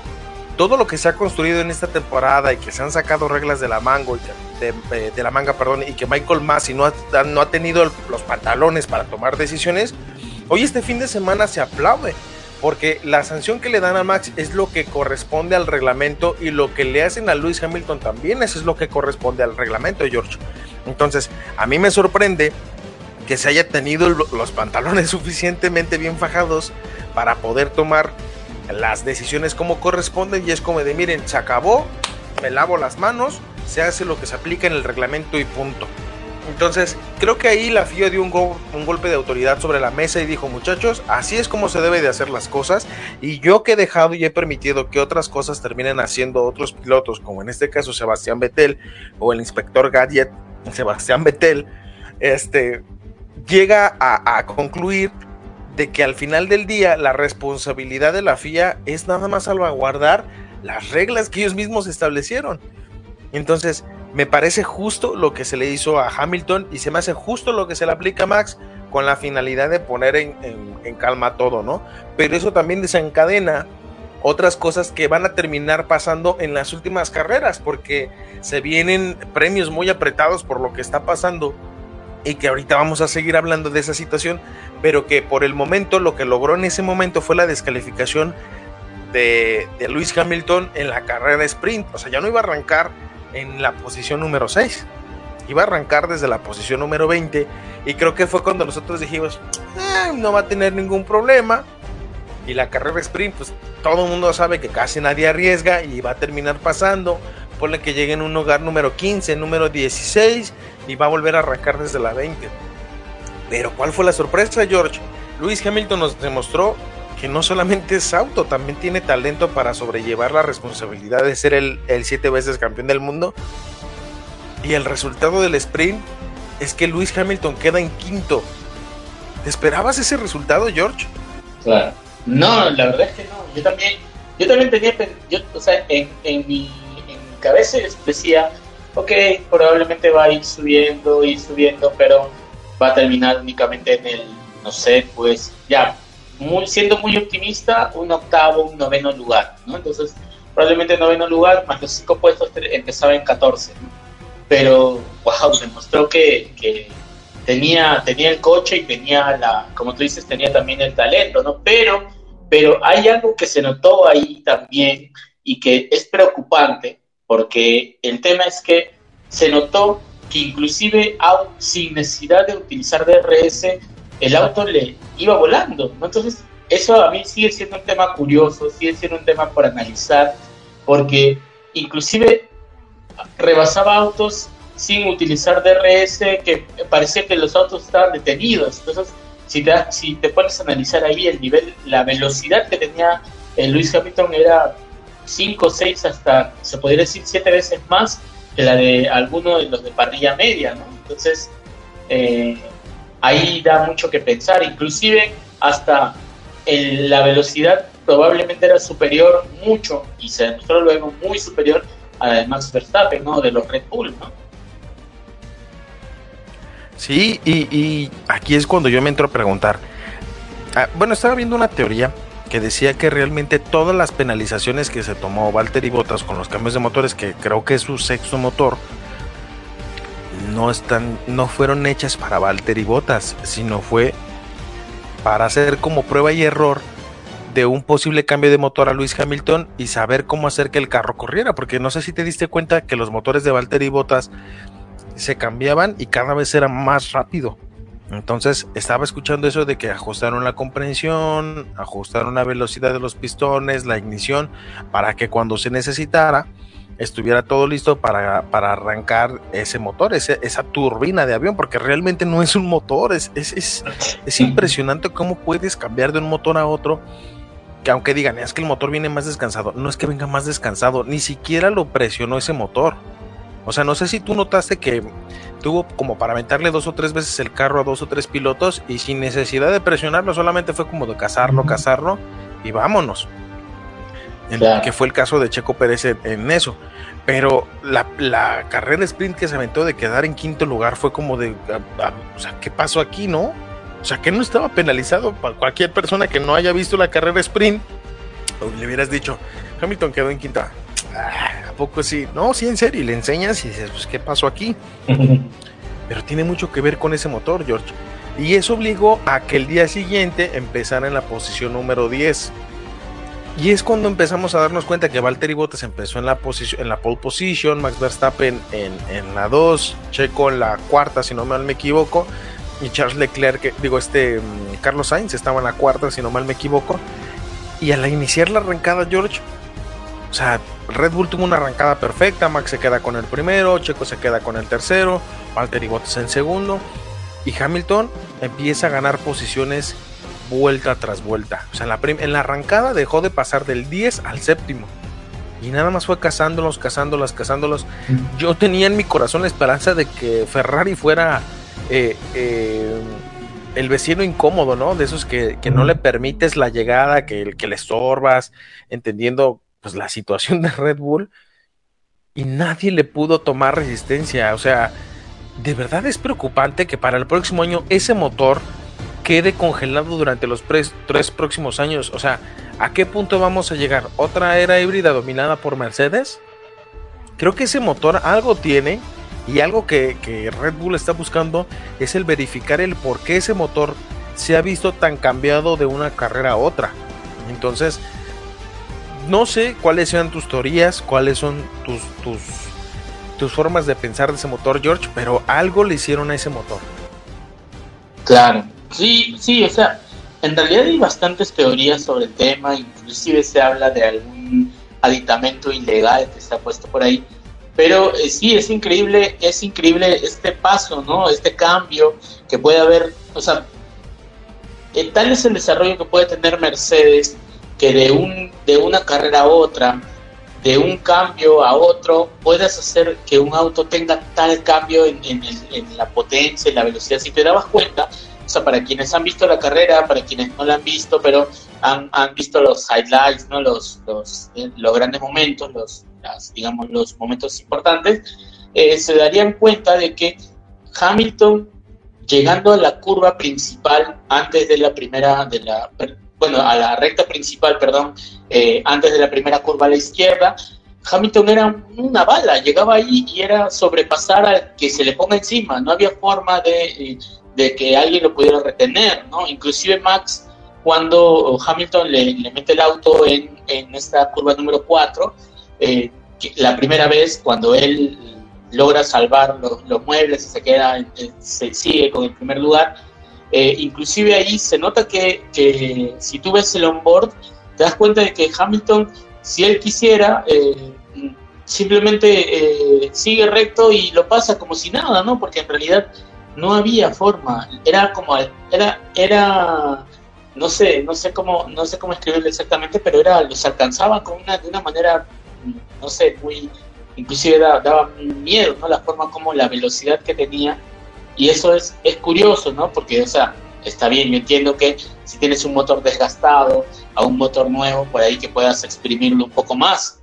Todo lo que se ha construido en esta temporada y que se han sacado reglas de la manga, de, eh, de, la manga, perdón, y que Michael Massey no ha, no ha tenido los pantalones para tomar decisiones, hoy este fin de semana se aplaude porque la sanción que le dan a Max es lo que corresponde al reglamento y lo que le hacen a Lewis Hamilton también eso es lo que corresponde al reglamento, George. Entonces, a mí me sorprende que se haya tenido los pantalones [laughs] suficientemente bien fajados para poder tomar las decisiones como corresponden y es como de miren, se acabó, me lavo las manos, se hace lo que se aplica en el reglamento y punto. Entonces, creo que ahí la FIA dio un, golpe de autoridad sobre la mesa y dijo, muchachos, así es como se debe de hacer las cosas. Y yo que he dejado y he permitido que otras cosas terminen haciendo otros pilotos, como en este caso Sebastián Vettel o el inspector Gadget, Sebastián Vettel, este, llega a, a concluir de que al final del día la responsabilidad de la FIA es nada más salvaguardar las reglas que ellos mismos establecieron. Entonces, me parece justo lo que se le hizo a Hamilton y se me hace justo lo que se le aplica a Max con la finalidad de poner en, calma todo, ¿no? Pero eso también desencadena otras cosas que van a terminar pasando en las últimas carreras, porque se vienen premios muy apretados por lo que está pasando y que ahorita vamos a seguir hablando de esa situación, pero que por el momento lo que logró en ese momento fue la descalificación de, de Luis Hamilton en la carrera sprint, o sea, ya no iba a arrancar en la posición número 6. Iba a arrancar desde la posición número 20 y creo que fue cuando nosotros dijimos, eh, no va a tener ningún problema. Y la carrera sprint, pues todo el mundo sabe que casi nadie arriesga y va a terminar pasando. Ponle que llegue en un lugar número 15, número 16 y va a volver a arrancar desde la 20. Pero ¿cuál fue la sorpresa, George? Luis Hamilton nos demostró que no solamente es auto, también tiene talento para sobrellevar la responsabilidad de ser el, siete veces campeón del mundo. Y el resultado del sprint es que Luis Hamilton queda en quinto. ¿Te esperabas ese resultado, George? Claro. No, la verdad es que no. Yo también, yo también tenía, yo, o sea, en, mi, cabeza decía, ok, probablemente va a ir subiendo, ir subiendo, pero va a terminar únicamente en el, no sé, pues ya, muy, siendo muy optimista, un octavo, un noveno lugar, ¿no? Entonces, probablemente noveno lugar, más los cinco puestos empezaba en 14, Pero, wow, demostró que, que tenía, tenía el coche y tenía la, como tú dices, tenía también el talento, ¿no? Pero, pero hay algo que se notó ahí también y que es preocupante, porque el tema es que se notó que inclusive sin necesidad de utilizar DRS, el auto le iba volando, ¿no? Entonces, eso a mí sigue siendo un tema curioso, sigue siendo un tema por analizar, porque inclusive rebasaba autos sin utilizar DRS, que parecía que los autos estaban detenidos. Entonces, si te, si te pones a analizar ahí el nivel, la velocidad que tenía el Luis Hamilton era 5, 6, hasta se podría decir 7 veces más que la de alguno de los de parrilla media, ¿no? Entonces, eh, ahí da mucho que pensar, inclusive hasta la velocidad probablemente era superior mucho y se demostró luego muy superior a la de Max Verstappen, ¿no? De los Red Bull, ¿no? Sí, y, aquí es cuando yo me entro a preguntar. Ah, bueno, estaba viendo una teoría que decía que realmente todas las penalizaciones que se tomó Valtteri Bottas con los cambios de motores, que creo que es su sexto motor, no están, no fueron hechas para Valtteri Bottas, sino fue para hacer como prueba y error de un posible cambio de motor a Luis Hamilton y saber cómo hacer que el carro corriera, porque no sé si te diste cuenta que los motores de Valtteri Bottas se cambiaban y cada vez era más rápido. Entonces estaba escuchando eso de que ajustaron la comprensión, ajustaron la velocidad de los pistones, la ignición, para que cuando se necesitara estuviera todo listo para, para arrancar ese motor, esa turbina de avión, porque realmente no es un motor, es, es, es, es impresionante cómo puedes cambiar de un motor a otro que aunque digan, es que el motor viene más descansado, no es que venga más descansado, ni siquiera lo presionó ese motor. O sea, no sé si tú notaste que tuvo como para aventarle dos o tres veces el carro a dos o tres pilotos y sin necesidad de presionarlo, solamente fue como de cazarlo, cazarlo y vámonos. Que fue el caso de Checo Pérez en, eso. Pero la, carrera sprint que se aventó de quedar en quinto lugar fue como de, o sea, ¿qué pasó aquí, no? O sea, que no estaba penalizado para cualquier persona que no haya visto la carrera sprint. le hubieras dicho, Hamilton quedó en quinta. Ah, ¿A poco sí? No, sí, en serio. Y le enseñas y dices, pues, ¿qué pasó aquí? [laughs] Pero tiene mucho que ver con ese motor, George. Y eso obligó a que el día siguiente empezara en la posición número 10. Y es cuando empezamos a darnos cuenta que Valtteri Bottas empezó en la, posición, en la pole position, Max Verstappen en, en la 2, Checo en la cuarta, si no mal me equivoco, y Charles Leclerc, digo, este mm, Carlos Sainz estaba en la cuarta, si no mal me equivoco. Y al iniciar la arrancada, George, o sea, Red Bull tuvo una arrancada perfecta, Max se queda con el primero, Checo se queda con el tercero, Valtteri Bottas en segundo y Hamilton empieza a ganar posiciones vuelta tras vuelta. O sea, en la, en la arrancada dejó de pasar del 10 al séptimo. Y nada más fue cazándolos, cazándolos, cazándolos. Yo tenía en mi corazón la esperanza de que Ferrari fuera eh, eh, el vecino incómodo, ¿no? De esos que, que no le permites la llegada, que, que le estorbas, entendiendo pues la situación de Red Bull y nadie le pudo tomar resistencia. O sea, de verdad es preocupante que para el próximo año ese motor quede congelado durante los tres próximos años. O sea, ¿a qué punto vamos a llegar? ¿Otra era híbrida dominada por Mercedes? Creo que ese motor algo tiene y algo que, Red Bull está buscando es el verificar el por qué ese motor se ha visto tan cambiado de una carrera a otra. Entonces, no sé cuáles sean tus teorías, cuáles son tus, tus, tus formas de pensar de ese motor, George, pero algo le hicieron a ese motor. Claro, sí, sí, o sea, en realidad hay bastantes teorías sobre el tema, inclusive se habla de algún aditamento ilegal que está puesto por ahí, pero eh, sí, es increíble, es increíble este paso, ¿no? Este cambio que puede haber, o sea, eh, tal es el desarrollo que puede tener Mercedes que de, un, de una carrera a otra, de un cambio a otro, puedas hacer que un auto tenga tal cambio en, en, la potencia, en la velocidad. Si te dabas cuenta, o sea, para quienes han visto la carrera, para quienes no la han visto, pero han, han visto los highlights, ¿no? los, los, los grandes momentos, los, digamos, los momentos importantes, eh, se darían cuenta de que Hamilton, llegando a la curva principal antes de la primera, de la bueno, a la recta principal, perdón, eh, antes de la primera curva a la izquierda, Hamilton era una bala, llegaba ahí y era sobrepasar al que se le ponga encima, no había forma de, de que alguien lo pudiera retener, ¿no? Inclusive Max, cuando Hamilton le, mete el auto en, en esta curva número 4, eh, la primera vez cuando él logra salvar los, los muebles y se queda, se sigue con el primer lugar, eh, inclusive ahí se nota que, si tú ves el onboard, te das cuenta de que Hamilton, si él quisiera, eh, simplemente eh, sigue recto y lo pasa como si nada, ¿no? Porque en realidad no había forma. Era como, era, era, no sé, no sé cómo, no sé cómo escribirlo exactamente, pero era, los alcanzaba con una, de una manera, no sé, muy, inclusive daba miedo, ¿no? La forma como la velocidad que tenía y eso es, es curioso, ¿no? Porque, o sea, está bien, yo entiendo que si tienes un motor desgastado a un motor nuevo, por ahí que puedas exprimirlo un poco más.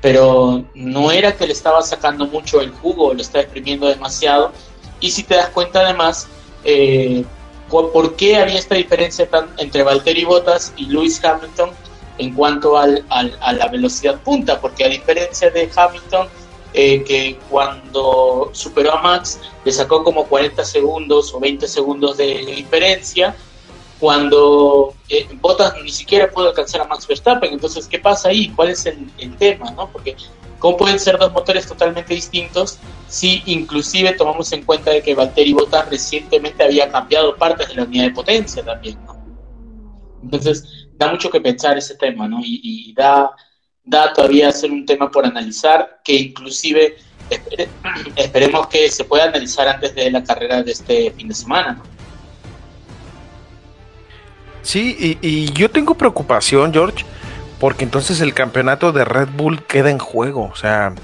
Pero no era que le estaba sacando mucho el jugo, lo estaba exprimiendo demasiado. Y si te das cuenta además, eh, por, qué había esta diferencia tan, entre Valtteri Bottas y Lewis Hamilton en cuanto al, a la velocidad punta, porque a diferencia de Hamilton, eh, que cuando superó a Max le sacó como 40 segundos o 20 segundos de diferencia, cuando eh, Bottas ni siquiera pudo alcanzar a Max Verstappen. Entonces, ¿qué pasa ahí? ¿Cuál es el, tema? ¿no? Porque ¿cómo pueden ser dos motores totalmente distintos si inclusive tomamos en cuenta de que Valtteri Bottas recientemente había cambiado partes de la unidad de potencia también? ¿no? Entonces, da mucho que pensar ese tema, ¿no? y da da todavía ser un tema por analizar, que inclusive [coughs] esperemos que se pueda analizar antes de la carrera de este fin de semana. Sí, y, yo tengo preocupación, George, porque entonces el campeonato de Red Bull queda en juego. O sea,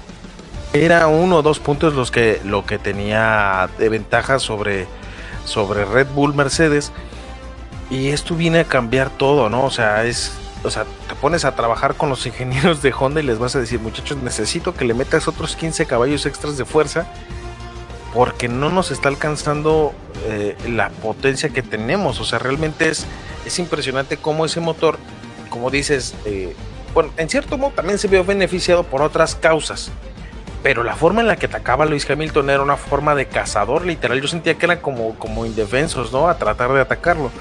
era uno o dos puntos los que, lo que tenía de ventaja sobre, sobre Red Bull Mercedes. Y esto viene a cambiar todo, ¿no? O sea, es o sea, te pones a trabajar con los ingenieros de Honda y les vas a decir, muchachos, necesito que le metas otros 15 caballos extras de fuerza porque no nos está alcanzando eh, la potencia que tenemos. O sea, realmente es, es impresionante cómo ese motor, como dices, eh, bueno, en cierto modo también se vio beneficiado por otras causas. Pero la forma en la que atacaba Luis Hamilton era una forma de cazador, literal. Yo sentía que eran como, como indefensos, ¿no? A tratar de atacarlo.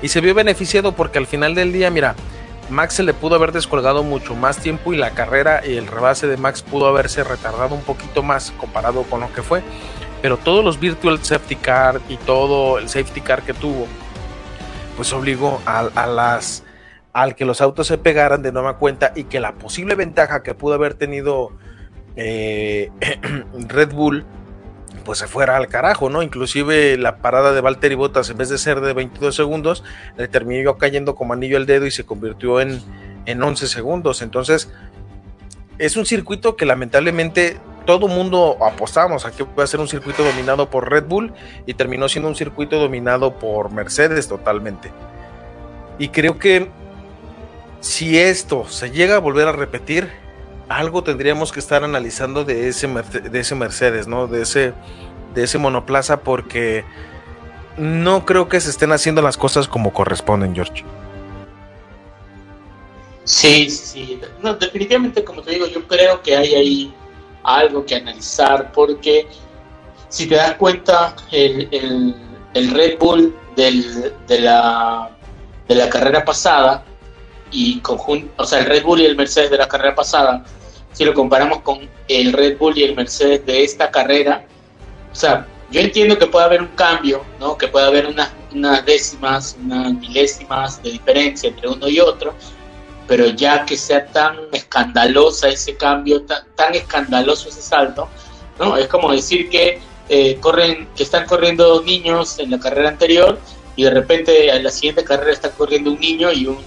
Y se vio beneficiado porque al final del día, mira, Max se le pudo haber descolgado mucho más tiempo y la carrera y el rebase de Max pudo haberse retardado un poquito más comparado con lo que fue. Pero todos los virtual safety car y todo el safety car que tuvo, pues obligó a, las al que los autos se pegaran de nueva cuenta y que la posible ventaja que pudo haber tenido eh, [clears throat] Red Bull pues se fuera al carajo, ¿no? Inclusive la parada de Valtteri Bottas en vez de ser de 22 segundos, le terminó cayendo como anillo al dedo y se convirtió en, en 11 segundos. Entonces, es un circuito que lamentablemente todo mundo apostamos a que ser un circuito dominado por Red Bull y terminó siendo un circuito dominado por Mercedes totalmente. Y creo que si esto se llega a volver a repetir, algo tendríamos que estar analizando de ese, de ese Mercedes, ¿no? De ese, de ese monoplaza, porque no creo que se estén haciendo las cosas como corresponden, George. Sí, sí, no, definitivamente, como te digo, yo creo que hay ahí algo que analizar, porque si te das cuenta, el, el, Red Bull del, de, la, de la carrera pasada, y conjunto, o sea, el Red Bull y el Mercedes de la carrera pasada, si lo comparamos con el Red Bull y el Mercedes de esta carrera, o sea, yo entiendo que puede haber un cambio, ¿no? Que puede haber unas, décimas, unas milésimas de diferencia entre uno y otro, pero ya que sea tan escandalosa ese cambio, tan, tan escandaloso ese salto, ¿no? Es como decir que eh, corren, que están corriendo niños en la carrera anterior y de repente en la siguiente carrera está corriendo un niño y un,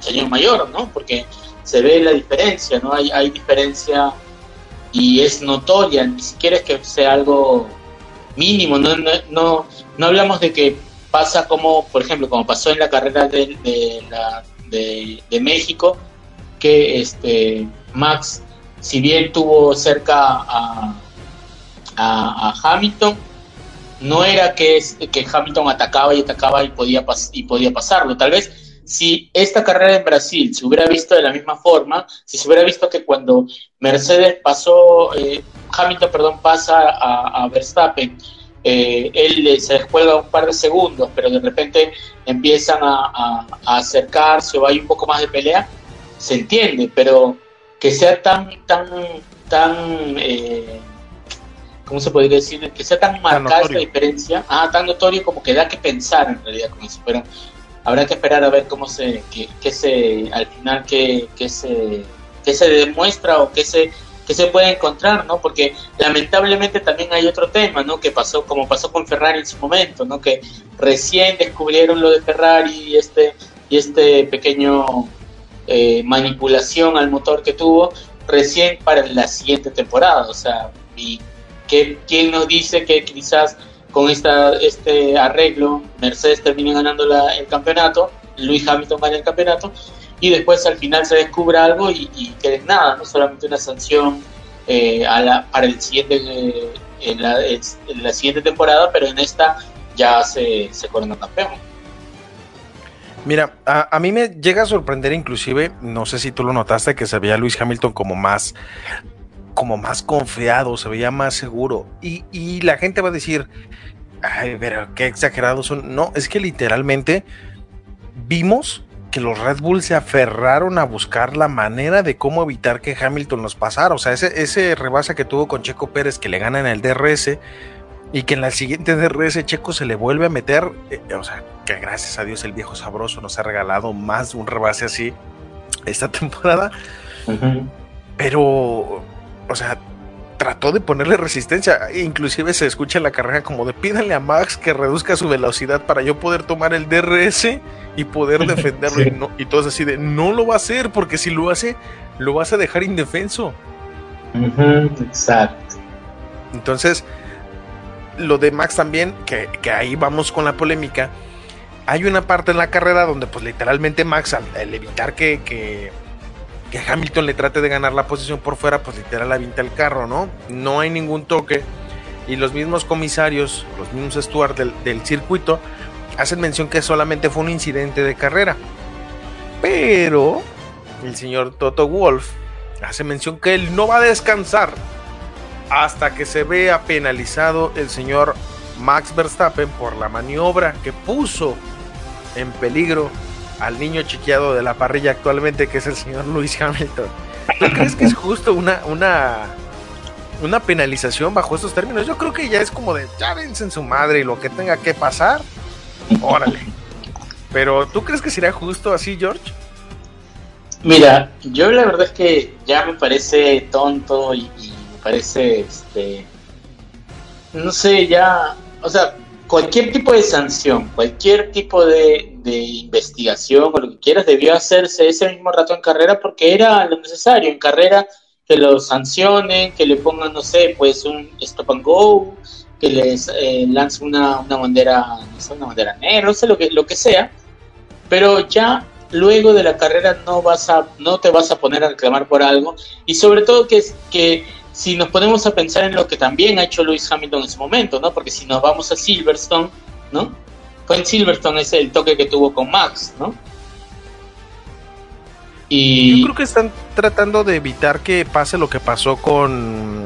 señor mayor, ¿no? Porque se ve la diferencia, ¿no? Hay, hay diferencia y es notoria, ni siquiera es que sea algo mínimo, no, no, no, hablamos de que pasa como, por ejemplo, como pasó en la carrera de, la, de, México, que este Max, si bien tuvo cerca a, a, Hamilton, no era que, que Hamilton atacaba y atacaba y podía, y podía pasarlo. Tal vez si esta carrera en Brasil se hubiera visto de la misma forma, si se hubiera visto que cuando Mercedes pasó, eh, Hamilton, perdón, pasa a, Verstappen, eh, él se descuelga un par de segundos, pero de repente empiezan a, a, acercarse o hay un poco más de pelea, se entiende, pero que sea tan, tan, tan, eh, ¿cómo se podría decir? Que sea tan marcada esta diferencia, ah, tan notorio como que da que pensar en realidad con eso, pero habrá que esperar a ver cómo se, que, se, al final, que, que se, que se demuestra o que se que se puede encontrar, ¿no? Porque lamentablemente también hay otro tema, ¿no? Que pasó, como pasó con Ferrari en su momento, ¿no? Que recién descubrieron lo de Ferrari y este, y este pequeño eh, manipulación al motor que tuvo recién para la siguiente temporada. O sea, y que, ¿quién nos dice que quizás con esta, este arreglo Mercedes termine ganando el campeonato, Luis Hamilton gana el campeonato y después al final se descubra algo y, que nada, no solamente una sanción eh, a la, para el siguiente eh, la, en, la, siguiente temporada, pero en esta ya se, se corona campeón. Mira, a, mí me llega a sorprender inclusive, no sé si tú lo notaste, que se veía Luis Hamilton como más, como más confiado, se veía más seguro. Y, y la gente va a decir, ay, pero qué exagerados son. No, es que literalmente vimos que los Red Bull se aferraron a buscar la manera de cómo evitar que Hamilton los pasara. O sea, ese, ese rebasa que tuvo con Checo Pérez que le gana en el DRS y que en la siguiente DRS Checo se le vuelve a meter, eh, o sea, que gracias a Dios el viejo sabroso nos ha regalado más un rebase así esta [laughs] temporada. Pero, o sea, trató de ponerle resistencia. Inclusive se escucha en la carrera como de pídale a Max que reduzca su velocidad para yo poder tomar el DRS y poder [laughs] defenderlo. Y, no, y todo así de, no lo va a hacer porque si lo hace, lo vas a dejar indefenso. Exacto. Entonces, lo de Max también, que, ahí vamos con la polémica. Hay una parte en la carrera donde, pues literalmente Max, al, evitar que, que, Hamilton le trate de ganar la posición por fuera, pues literal avienta el carro, ¿no? No hay ningún toque. Y los mismos comisarios, los mismos stewards del, del circuito, hacen mención que solamente fue un incidente de carrera. Pero el señor Toto Wolf hace mención que él no va a descansar hasta que se vea penalizado el señor Max Verstappen por la maniobra que puso en peligro al niño chiqueado de la parrilla actualmente, que es el señor Lewis Hamilton. ¿Tú crees que es justo una, una, una penalización bajo estos términos? Yo creo que ya es como de, ya vence en su madre y lo que tenga que pasar, órale. Pero ¿tú crees que sería justo así, George? Mira, yo la verdad es que ya me parece tonto y parece, este, no sé, ya, o sea, cualquier tipo de sanción, cualquier tipo de, de, investigación o lo que quieras debió hacerse ese mismo rato en carrera porque era lo necesario. En carrera que lo sancionen, que le pongan, no sé, pues un stop and go, que les eh, una, una bandera, no sé, una bandera negra, no sé lo que, lo que sea. Pero ya luego de la carrera no vas a, no te vas a poner a reclamar por algo. Y sobre todo que, que si nos ponemos a pensar en lo que también ha hecho Lewis Hamilton en su momento, ¿no? Porque si nos vamos a Silverstone, ¿no? Fue en Silverstone ese el toque que tuvo con Max, ¿no? Y... Yo creo que están tratando de evitar que pase lo que pasó con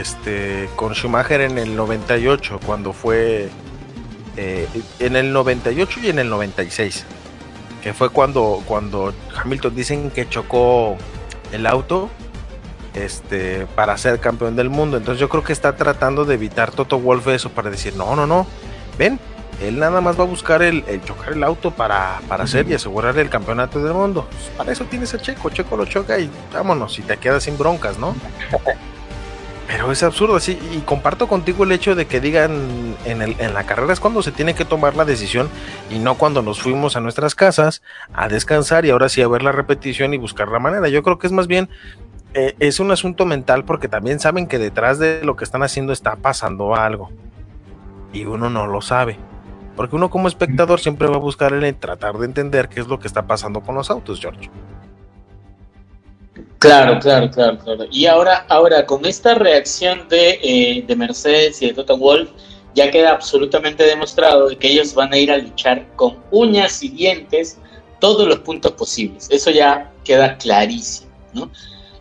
este con Schumacher en el 98 cuando fue eh, en el 98 y en el 96 que fue cuando cuando Hamilton dicen que chocó el auto este, para ser campeón del mundo. Entonces yo creo que está tratando de evitar Toto Wolf eso para decir, no, no, no, ven, él nada más va a buscar el, chocar el auto para, para hacer y asegurar el campeonato del mundo. Pues, para eso tienes a Checo, Checo lo choca y vámonos, y te quedas sin broncas, ¿no? [laughs] Pero es absurdo, sí, y comparto contigo el hecho de que digan en, el, en la carrera es cuando se tiene que tomar la decisión y no cuando nos fuimos a nuestras casas a descansar y ahora sí a ver la repetición y buscar la manera. Yo creo que es más bien, eh, es un asunto mental porque también saben que detrás de lo que están haciendo está pasando algo y uno no lo sabe. Porque uno como espectador siempre va a buscar el tratar de entender qué es lo que está pasando con los autos, George. Claro, claro, claro, claro. Y ahora, ahora con esta reacción de, eh, de Mercedes y de Toto Wolf, ya queda absolutamente demostrado que ellos van a ir a luchar con uñas y dientes todos los puntos posibles. Eso ya queda clarísimo, ¿no?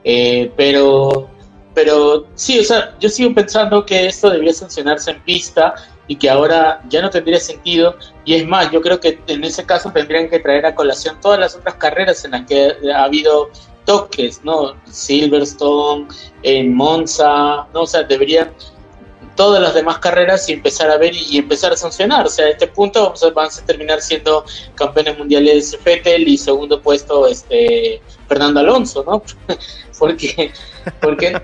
Eh, pero, pero sí, o sea, yo sigo pensando que esto debía sancionarse en pista y que ahora ya no tendría sentido. Y es más, yo creo que en ese caso tendrían que traer a colación todas las otras carreras en las que ha habido toques, ¿no? Silverstone, en Monza, ¿no? O sea, deberían todas las demás carreras y empezar a ver y, empezar a sancionar. O sea, a este punto vamos a, terminar siendo campeones mundiales Fettel y segundo puesto este Fernando Alonso, ¿no? [laughs] porque, porque, eh,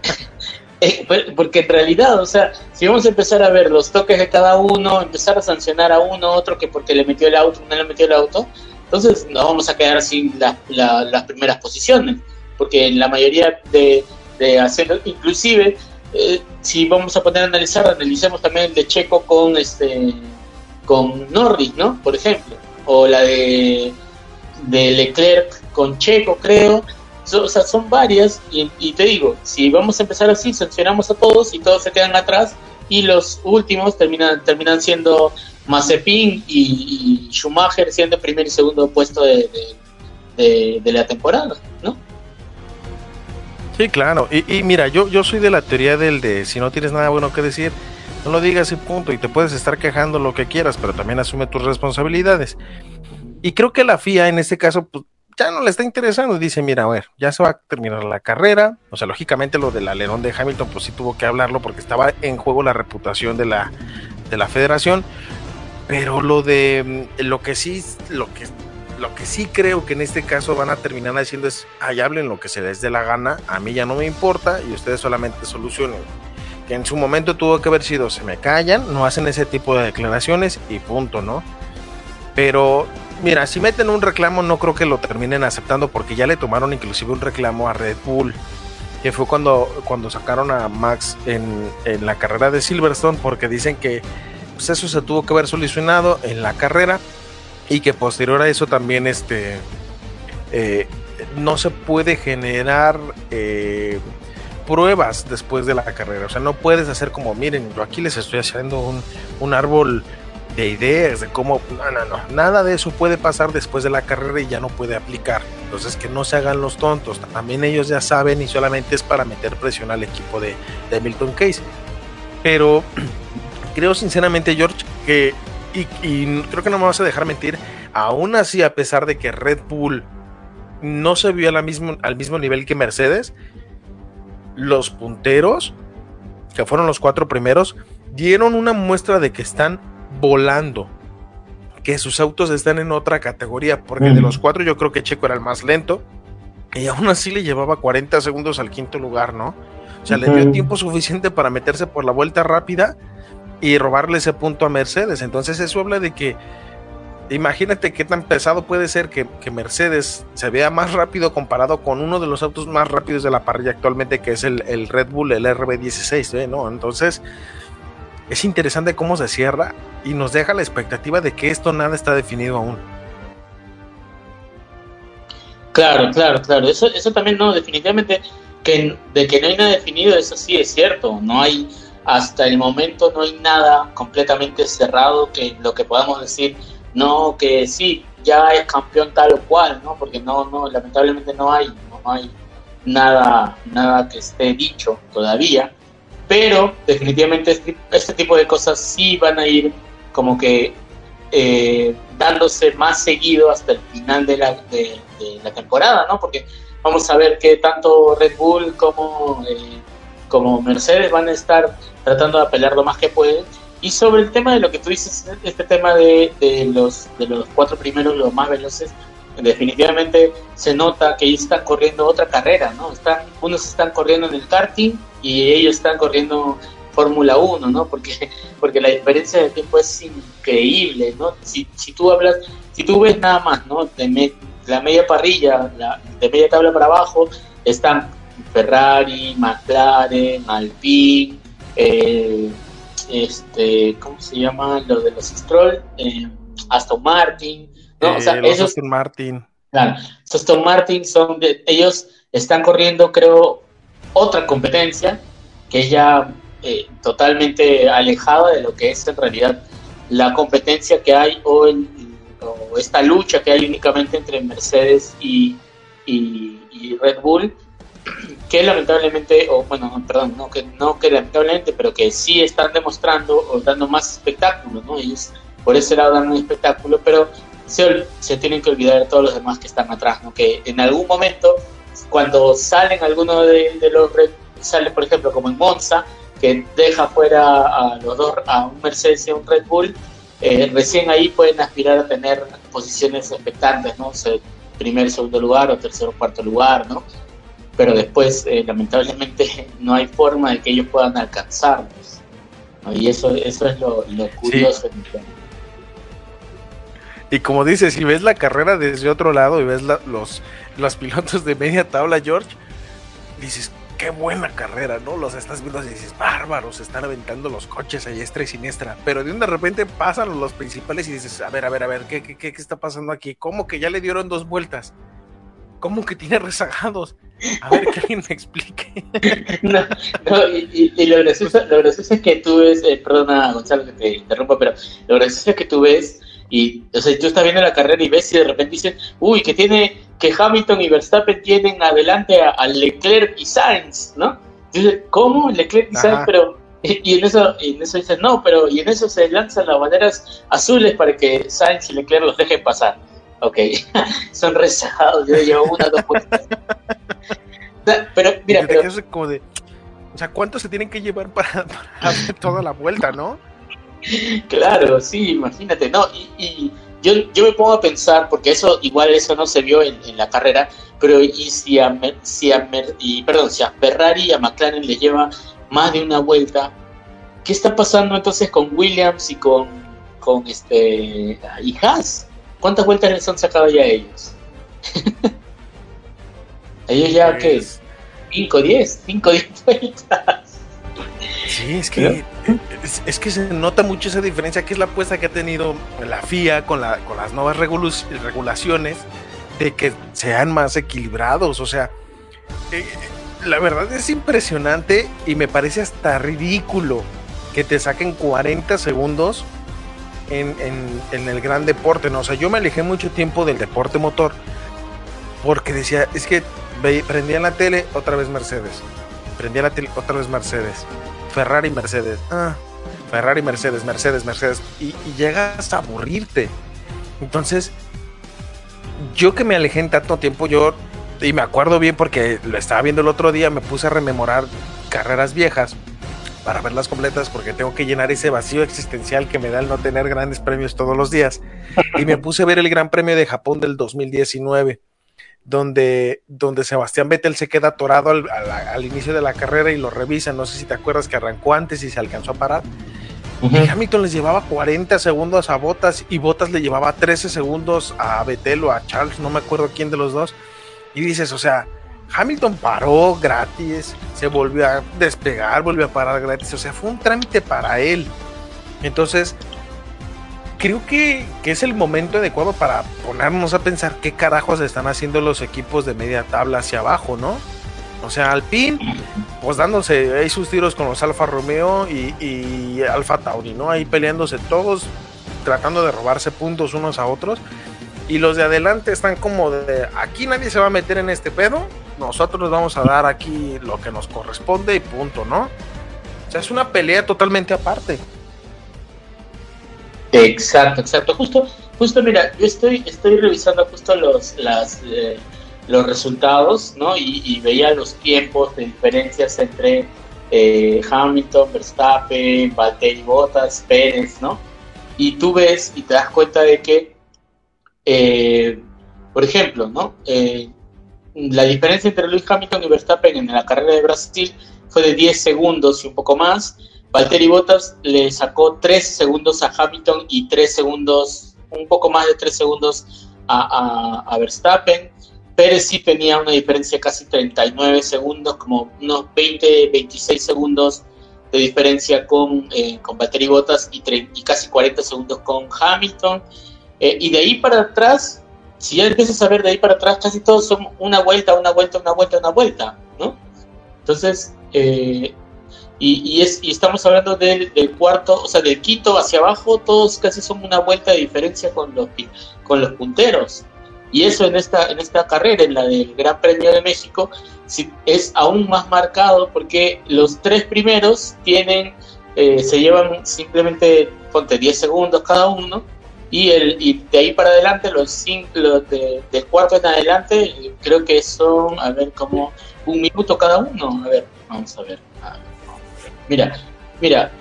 porque en realidad, o sea, si vamos a empezar a ver los toques de cada uno, empezar a sancionar a uno, otro que porque le metió el auto, no le metió el auto, entonces nos vamos a quedar sin las primeras posiciones, porque en la mayoría de, de hacer, inclusive, eh, si vamos a poner a analizar, analicemos también el de Checo con este con Norris, ¿no? Por ejemplo, o la de, de Leclerc con Checo, creo. O sea, son varias y, y, te digo, si vamos a empezar así, sancionamos a todos y todos se quedan atrás y los últimos terminan terminan siendo Mazepin y, Schumacher siendo primer y segundo puesto de, la temporada, ¿no? Sí, claro. Y, mira, yo, yo soy de la teoría del de si no tienes nada bueno que decir, no lo digas y punto. Y te puedes estar quejando lo que quieras, pero también asume tus responsabilidades. Y creo que la FIA en este caso, pues, ya no le está interesando. Dice, mira, a ver, ya se va a terminar la carrera. O sea, lógicamente lo del alerón de Hamilton, pues sí tuvo que hablarlo porque estaba en juego la reputación de la, de la federación. Pero lo de mm, lo que sí, lo que, lo que sí creo que en este caso van a terminar haciendo es, ahí hablen lo que se les dé la gana, a mí ya no me importa y ustedes solamente solucionen. Que en su momento tuvo que haber sido, se me callan, no hacen ese tipo de declaraciones y punto, ¿no? Pero mira, si meten un reclamo no creo que lo terminen aceptando porque ya le tomaron inclusive un reclamo a Red Bull, que fue cuando, cuando sacaron a Max en, en la carrera de Silverstone porque dicen que pues eso se tuvo que haber solucionado en la carrera y que posterior a eso también este eh, no se puede generar eh, pruebas después de la carrera. O sea, no puedes hacer como, miren, yo aquí les estoy haciendo un, un árbol de ideas, de cómo, no, no, no, nada de eso puede pasar después de la carrera y ya no puede aplicar. Entonces que no se hagan los tontos, también ellos ya saben y solamente es para meter presión al equipo de, de Milton Case. Pero [clears throat] creo sinceramente, George, que, y, creo que no me vas a dejar mentir, aún así, a pesar de que Red Bull no se vio mismo, al mismo nivel que Mercedes, los punteros, que fueron los cuatro primeros, dieron una muestra de que están volando, que sus autos están en otra categoría, porque de los cuatro yo creo que Checo era el más lento, y aún así le llevaba 40 segundos al quinto lugar, ¿no? O sea, le dio tiempo suficiente para meterse por la vuelta rápida y robarle ese punto a Mercedes. Entonces eso habla de que imagínate qué tan pesado puede ser que, Mercedes se vea más rápido comparado con uno de los autos más rápidos de la parrilla actualmente, que es el, Red Bull, el RB16, ¿eh? ¿no? Entonces, es interesante cómo se cierra y nos deja la expectativa de que esto nada está definido aún. Claro, claro, claro. Eso, eso también no, definitivamente, que de que no hay nada definido, eso sí es cierto. No hay hasta el momento no hay nada completamente cerrado que lo que podamos decir, no, que sí, ya es campeón tal o cual, ¿no? Porque no, no, lamentablemente no hay, no hay nada, nada que esté dicho todavía, pero definitivamente este, este tipo de cosas sí van a ir como que eh, dándose más seguido hasta el final de la, de, la temporada, ¿no? Porque vamos a ver que tanto Red Bull como, eh, como Mercedes van a estar tratando de apelar lo más que pueden. Y sobre el tema de lo que tú dices, este tema de, los, de los cuatro primeros, los más veloces, definitivamente se nota que están corriendo otra carrera, ¿no? Están, unos están corriendo en el karting y ellos están corriendo Fórmula 1, ¿no? Porque, [laughs] porque la diferencia de tiempo es increíble, ¿no? Si, si tú hablas, si tú ves nada más, ¿no? De la media parrilla, la, de media tabla para abajo, están Ferrari, McLaren, Alpine, eh, este, ¿cómo se llama? Lo de los Stroll, eh, Aston Martin, ¿no? o sea, eh, ellos, Aston Martin. Claro, Aston Martin son de, ellos están corriendo, creo, otra competencia que ya eh, totalmente alejada de lo que es en realidad la competencia que hay o, esta lucha que hay únicamente entre Mercedes y, Red Bull, que lamentablemente, o bueno, perdón, no que, no que lamentablemente, pero que sí están demostrando o dando más espectáculo, ¿no? Ellos por ese lado dan un espectáculo, pero se, se tienen que olvidar de todos los demás que están atrás, ¿no? Que en algún momento, cuando salen algunos de, de los sale por ejemplo como en Monza, que deja fuera a los dos, a un Mercedes y a un Red Bull, eh, recién ahí pueden aspirar a tener posiciones expectantes, ¿no? O primer, segundo lugar o tercer o cuarto lugar, ¿no? Pero después, eh, lamentablemente, [laughs] no hay forma de que ellos puedan alcanzarlos. Y eso, eso es lo, curioso. Y como dices, si ves la carrera desde otro lado y ves los, los pilotos de media tabla, George, dices, qué buena carrera, ¿no? Los estás viendo y dices, bárbaros, están aventando los coches a diestra y siniestra. Pero de un de repente pasan los principales y dices, a ver, a ver, a ver, ¿qué, qué, qué está pasando aquí? ¿Cómo que ya le dieron dos vueltas? ¿Cómo que tiene rezagados? A ver, que alguien me explique. [laughs] no, no, y, y, lo, gracioso, lo, gracioso, es que tú ves, eh, perdona Gonzalo que te interrumpa, pero lo gracioso es que tú ves y, o sea, tú estás viendo la carrera y ves y de repente dicen, uy, que tiene, que Hamilton y Verstappen tienen adelante a, Leclerc y Sainz, ¿no? Dice, ¿cómo? Leclerc y Sainz, pero, y, en eso, en eso dicen, no, pero, y en eso se lanzan las banderas azules para que Sainz y Leclerc los dejen pasar. Ok, [laughs] son rezagados, yo llevo una, dos vueltas. pero, mira, pero... Como de, o sea, ¿cuánto se tienen que llevar para, [laughs] para hacer toda la vuelta, no? [laughs] Claro, sí, imagínate, no, y, yo, yo me pongo a pensar, porque eso igual eso no se vio en, la carrera, pero y si a, si a y, perdón, si a Ferrari y a McLaren le lleva más de una vuelta, ¿qué está pasando entonces con Williams y con, con este y Haas? ¿Cuántas vueltas les han sacado ya ellos? [laughs] ellos ya, ¿qué? 5, 10, 5, 10 vueltas. Sí, es que, es, que se nota mucho esa diferencia, que es la apuesta que ha tenido la FIA con, la, con las nuevas regulaciones de que sean más equilibrados. O sea, eh, la verdad es impresionante y me parece hasta ridículo que te saquen 40 segundos en, en, el gran deporte. ¿no? O sea, yo me alejé mucho tiempo del deporte motor porque decía, es que prendía la tele, otra vez Mercedes. Prendía la tele, otra vez Mercedes Ferrari, Mercedes. Ah, Ferrari, Mercedes, Mercedes, Mercedes. Y, llegas a aburrirte. Entonces, yo que me alejé en tanto tiempo, yo, y me acuerdo bien porque lo estaba viendo el otro día, me puse a rememorar carreras viejas para verlas completas porque tengo que llenar ese vacío existencial que me da el no tener grandes premios todos los días. Y me puse a ver el Gran Premio de Japón del 2019 donde, donde Sebastián Vettel se queda atorado al, inicio de la carrera y lo revisa. No sé si te acuerdas que arrancó antes y se alcanzó a parar. Y Hamilton les llevaba 40 segundos a Botas y Botas le llevaba 13 segundos a Vettel o a Charles, no me acuerdo quién de los dos. Y dices, o sea, Hamilton paró gratis, se volvió a despegar, volvió a parar gratis, o sea, fue un trámite para él. Entonces, creo que, es el momento adecuado para ponernos a pensar qué carajos están haciendo los equipos de media tabla hacia abajo, ¿no? O sea, Alpine, pues dándose ahí sus tiros con los Alfa Romeo y, y Alfa Tauri, ¿no? Ahí peleándose todos, tratando de robarse puntos unos a otros. Y los de adelante están como de, aquí nadie se va a meter en este pedo, nosotros nos vamos a dar aquí lo que nos corresponde y punto, ¿no? O sea, es una pelea totalmente aparte. Exacto, exacto. Justo, justo mira, yo estoy, estoy revisando justo los, las, eh, los resultados, ¿no? Y, veía los tiempos de diferencias entre eh, Hamilton, Verstappen, Valtteri Bottas, Pérez, ¿no? Y tú ves y te das cuenta de que, eh, por ejemplo, ¿no? la diferencia entre Luis Hamilton y Verstappen en la carrera de Brasil fue de 10 segundos y un poco más. Valtteri Bottas le sacó 3 segundos a Hamilton y 3 segundos, un poco más de 3 segundos a, a, Verstappen. Pérez sí tenía una diferencia de casi 39 segundos, como unos 20, 26 segundos de diferencia con, eh, con Valtteri Bottas y, y, casi 40 segundos con Hamilton. Eh, y de ahí para atrás, si ya empiezas a ver de ahí para atrás, casi todos son una vuelta, una vuelta, una vuelta, una vuelta, ¿no? Entonces, eh, y, es, y estamos hablando del, cuarto, o sea, del quinto hacia abajo, todos casi son una vuelta de diferencia con los, con los punteros. Y eso en esta, en esta carrera, en la del Gran Premio de México, es aún más marcado porque los tres primeros tienen, eh, se llevan simplemente, ponte 10 segundos cada uno, y, el, y de ahí para adelante, los, los de, del cuarto en adelante, creo que son, a ver, como un minuto cada uno. A ver, vamos a ver. Mira, mira,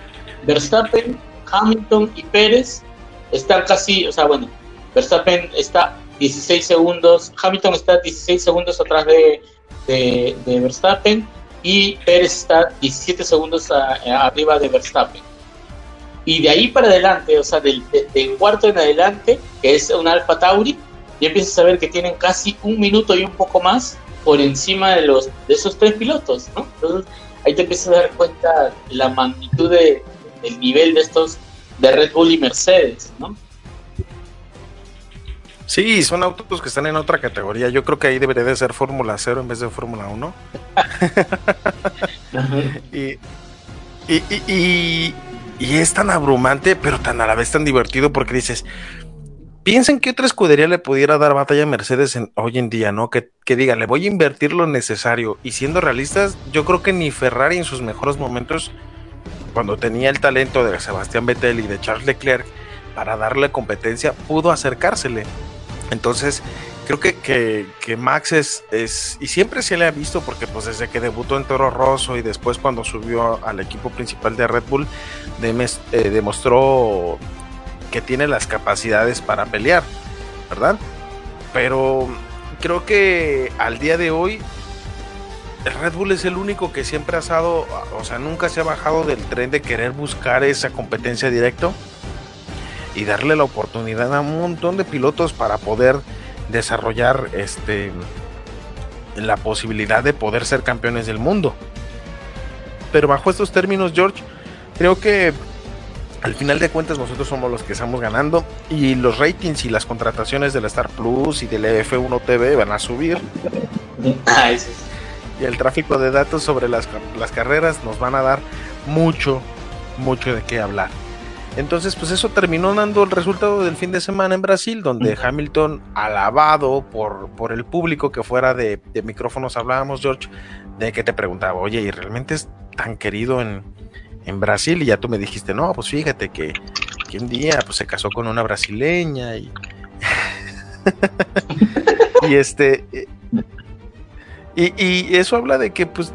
Verstappen, Hamilton y Pérez están casi, o sea, bueno, Verstappen está 16 segundos, Hamilton está 16 segundos atrás de, de, Verstappen y Pérez está 17 segundos arriba de Verstappen. Y de ahí para adelante, o sea, del, cuarto en adelante, que es un Alfa Tauri, ya empiezas a ver que tienen casi un minuto y un poco más por encima de los de esos tres pilotos, ¿no? Entonces ahí te empiezas a dar cuenta la magnitud de, del nivel de estos de Red Bull y Mercedes, ¿no? Sí, son autos que están en otra categoría. Yo creo que ahí debería de ser Fórmula 0 en vez de Fórmula 1. [laughs] y, y, y es tan abrumante, pero tan a la vez tan divertido porque dices, piensen que otra escudería le pudiera dar batalla a Mercedes hoy en día, ¿no? Que, que diga, le voy a invertir lo necesario. Y siendo realistas, yo creo que ni Ferrari en sus mejores momentos, cuando tenía el talento de Sebastián Vettel y de Charles Leclerc para darle competencia, pudo acercársele. Entonces, creo que, que, Max es, es, y siempre se le ha visto, porque pues desde que debutó en Toro Rosso y después cuando subió al equipo principal de Red Bull, eh, demostró que tiene las capacidades para pelear, ¿verdad? Pero creo que al día de hoy Red Bull es el único que siempre ha estado, o sea, nunca se ha bajado del tren de querer buscar esa competencia directo y darle la oportunidad a un montón de pilotos para poder desarrollar este la posibilidad de poder ser campeones del mundo. Pero bajo estos términos, George, creo que al final de cuentas nosotros somos los que estamos ganando y los ratings y las contrataciones del Star Plus y del F1 TV van a subir. [laughs] Ah, y el tráfico de datos sobre las, las carreras nos van a dar mucho, mucho de qué hablar. Entonces, pues eso terminó dando el resultado del fin de semana en Brasil, donde Hamilton, alabado por, por el público que fuera de, micrófonos hablábamos, George, de que te preguntaba, oye, ¿y realmente es tan querido en, Brasil? Y ya tú me dijiste, no, pues fíjate que, un día pues, se casó con una brasileña y... [laughs] y este... Y, y eso habla de que pues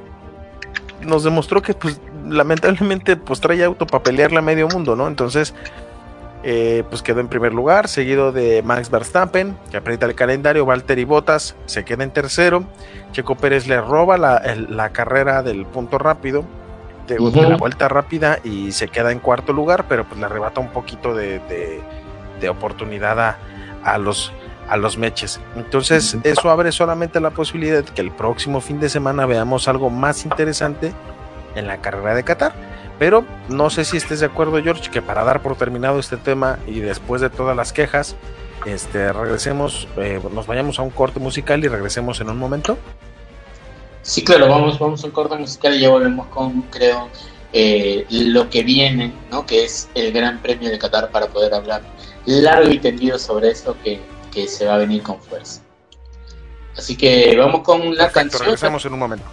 nos demostró que pues lamentablemente pues trae auto para pelearle a medio mundo, ¿no? Entonces, eh, pues quedó en primer lugar, seguido de Max Verstappen, que aprieta el calendario, Valtteri Bottas se queda en tercero, Checo Pérez le roba la, carrera del punto rápido, de, la vuelta rápida y se queda en cuarto lugar, pero pues le arrebata un poquito de, oportunidad a, los a los meches. Entonces, eso abre solamente la posibilidad de que el próximo fin de semana veamos algo más interesante en la carrera de Qatar. Pero no sé si estés de acuerdo, George, que para dar por terminado este tema y después de todas las quejas, este, regresemos, eh, nos vayamos a un corte musical y regresemos en un momento. Sí, claro, vamos, vamos a un corte musical y ya volvemos con, creo, eh, lo que viene, ¿no? que es el Gran Premio de Qatar para poder hablar largo y tendido sobre eso que, que se va a venir con fuerza. Así que vamos con la canción. Regresamos en un momento.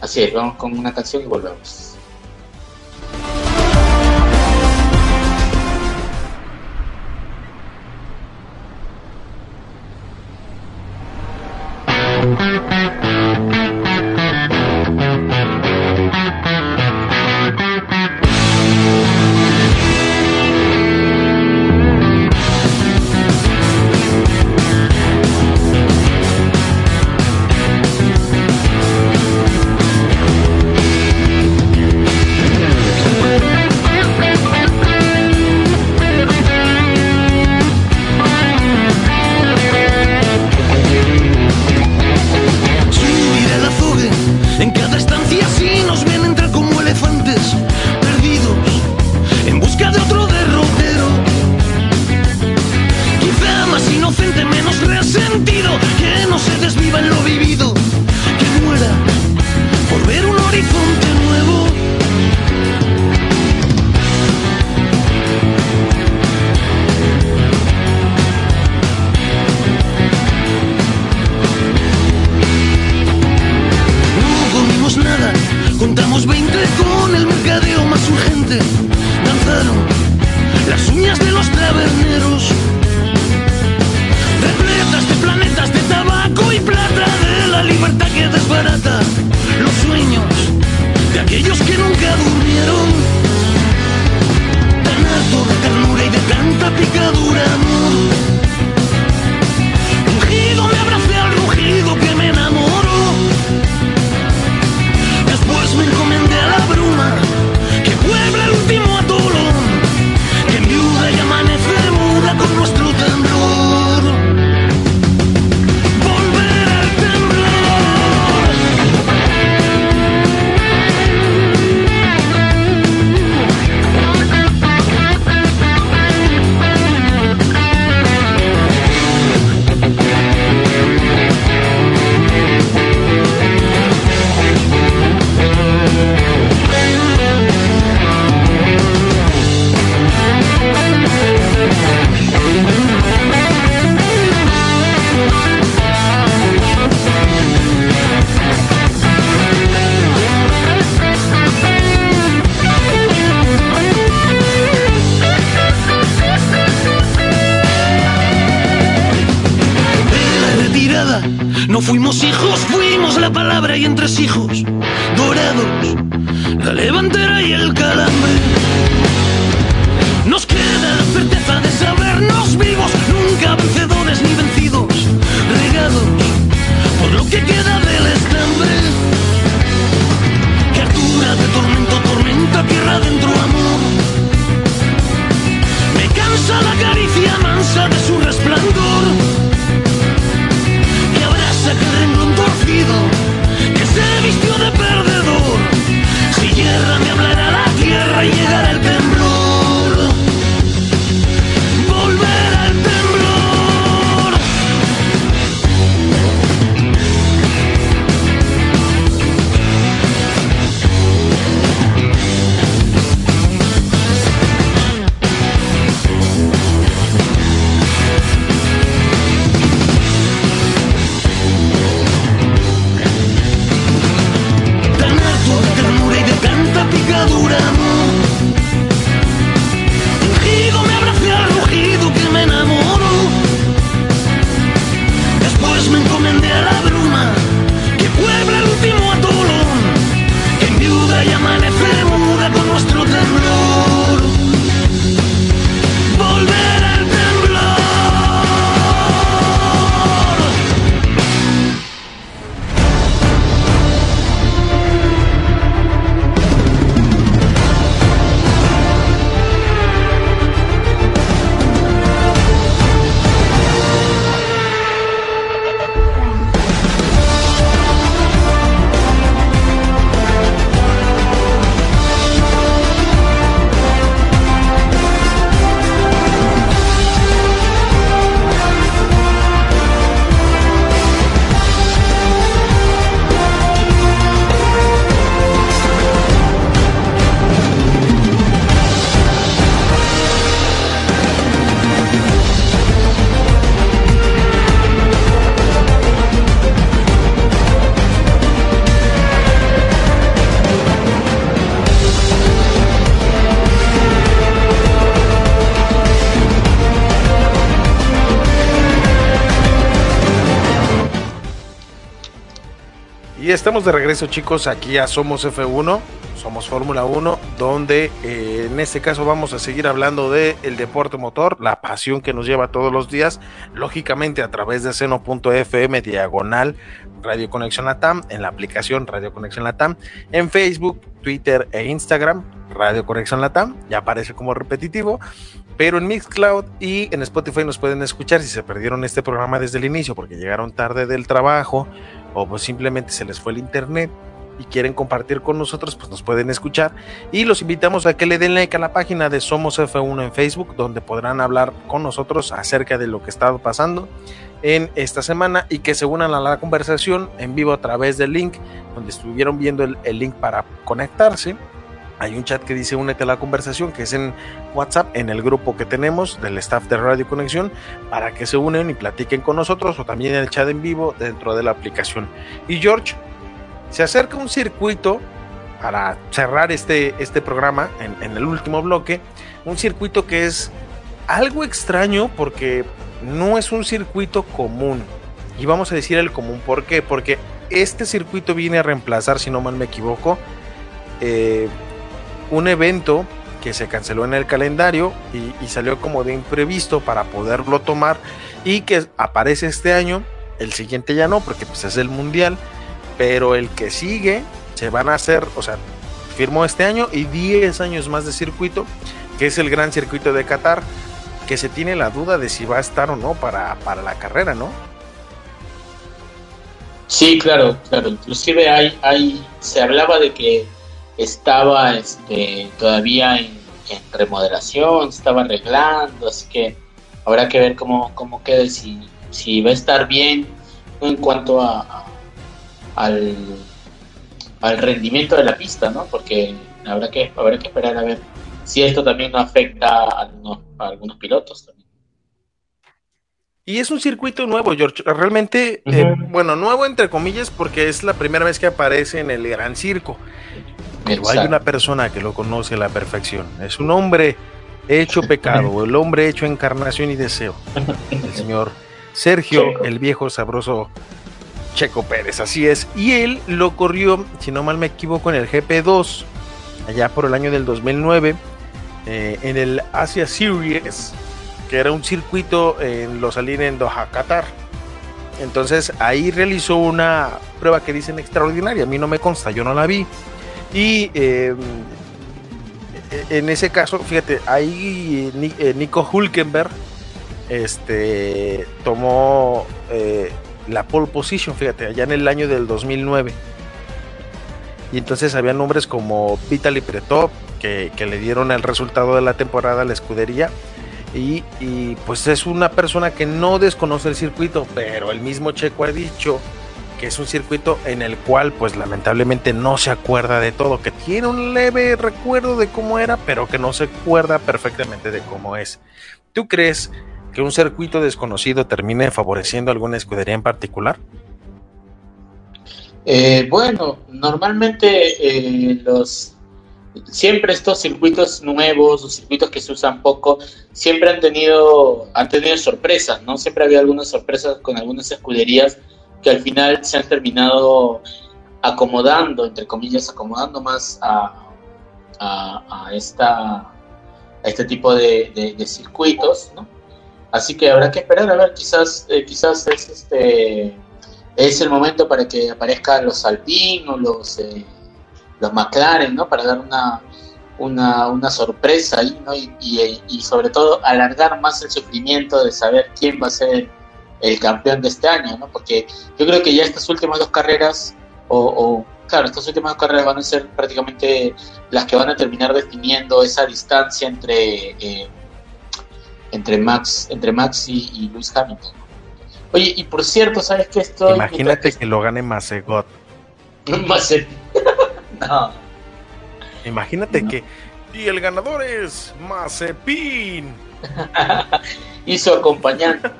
Así es, vamos con una canción y volvemos. Estamos de regreso chicos aquí a Somos F1, Somos Fórmula 1, donde eh, en este caso vamos a seguir hablando de deporte motor, la pasión que nos lleva todos los días, lógicamente a través de seno.fm diagonal Radio Conexión Latam, en la aplicación Radio Conexión Latam, en Facebook, Twitter e Instagram, Radio Conexión Latam, ya aparece como repetitivo, pero en Mixcloud y en Spotify nos pueden escuchar si se perdieron este programa desde el inicio porque llegaron tarde del trabajo o pues simplemente se les fue el internet y quieren compartir con nosotros, pues nos pueden escuchar. Y los invitamos a que le den like a la página de Somos F1 en Facebook, donde podrán hablar con nosotros acerca de lo que está pasando en esta semana y que se unan a la conversación en vivo a través del link, donde estuvieron viendo el, el link para conectarse. Hay un chat que dice únete a la conversación, que es en WhatsApp, en el grupo que tenemos del staff de Radio Conexión, para que se unen y platiquen con nosotros, o también en el chat en vivo dentro de la aplicación. Y George, se acerca un circuito para cerrar este, este programa en, en el último bloque, un circuito que es algo extraño porque no es un circuito común. Y vamos a decir el común, ¿por qué? Porque este circuito viene a reemplazar, si no mal me equivoco, eh, un evento que se canceló en el calendario y, salió como de imprevisto para poderlo tomar y que aparece este año, el siguiente ya no, porque pues es el mundial, pero el que sigue se van a hacer, o sea, firmó este año y 10 años más de circuito, que es el gran circuito de Qatar, que se tiene la duda de si va a estar o no para, para la carrera, ¿no? Sí, claro, claro. Inclusive hay, hay, se hablaba de que estaba este, todavía en, en remodelación, estaba arreglando, así que habrá que ver cómo, cómo quede, si, si va a estar bien en cuanto a, a al, al rendimiento de la pista, ¿no? Porque habrá que, habrá que esperar a ver si esto también afecta a algunos, a algunos pilotos también. Y es un circuito nuevo, George. Realmente, uh -huh. eh, bueno, nuevo entre comillas, porque es la primera vez que aparece en el Gran Circo. Pero Exacto. hay una persona que lo conoce a la perfección. Es un hombre hecho pecado, el hombre hecho encarnación y deseo. El señor Sergio, Checo. el viejo sabroso Checo Pérez, así es. Y él lo corrió, si no mal me equivoco, en el GP2, allá por el año del 2009, eh, en el Asia Series, que era un circuito en los en Doha, Qatar. Entonces ahí realizó una prueba que dicen extraordinaria, a mí no me consta, yo no la vi. Y eh, en ese caso, fíjate, ahí eh, Nico Hulkenberg este, tomó eh, la pole position, fíjate, allá en el año del 2009. Y entonces había nombres como Vitaly Pretop, que, que, le dieron el resultado de la temporada a la escudería. Y, y, pues es una persona que no desconoce el circuito, pero el mismo Checo ha dicho que es un circuito en el cual pues lamentablemente no se acuerda de todo, que tiene un leve recuerdo de cómo era, pero que no se acuerda perfectamente de cómo es. ¿Tú crees que un circuito desconocido termine favoreciendo alguna escudería en particular? Eh, bueno, normalmente eh, los siempre estos circuitos nuevos o circuitos que se usan poco siempre han tenido han tenido sorpresas, ¿no? Siempre había algunas sorpresas con algunas escuderías que al final se han terminado acomodando, entre comillas, acomodando más a, a, esta, este tipo de, circuitos, ¿no? Así que habrá que esperar a ver, quizás, eh, quizás es este es el momento para que aparezcan los Alpine o los, eh, los McLaren, ¿no? Para dar una, una, una sorpresa ahí, ¿no? Y, y sobre todo alargar más el sufrimiento de saber quién va a ser el campeón de este año, ¿no? Porque yo creo que ya estas últimas dos carreras, o, o, claro, estas últimas dos carreras van a ser prácticamente las que van a terminar definiendo esa distancia entre eh, entre Max, entre Max y, y Luis Hamilton. Oye, y por cierto, ¿sabes qué estoy? Imagínate que lo gane Macegot. [laughs] Macet. [laughs] no. Imagínate no. que. Y el ganador es Mazepin. [laughs] y su acompañante.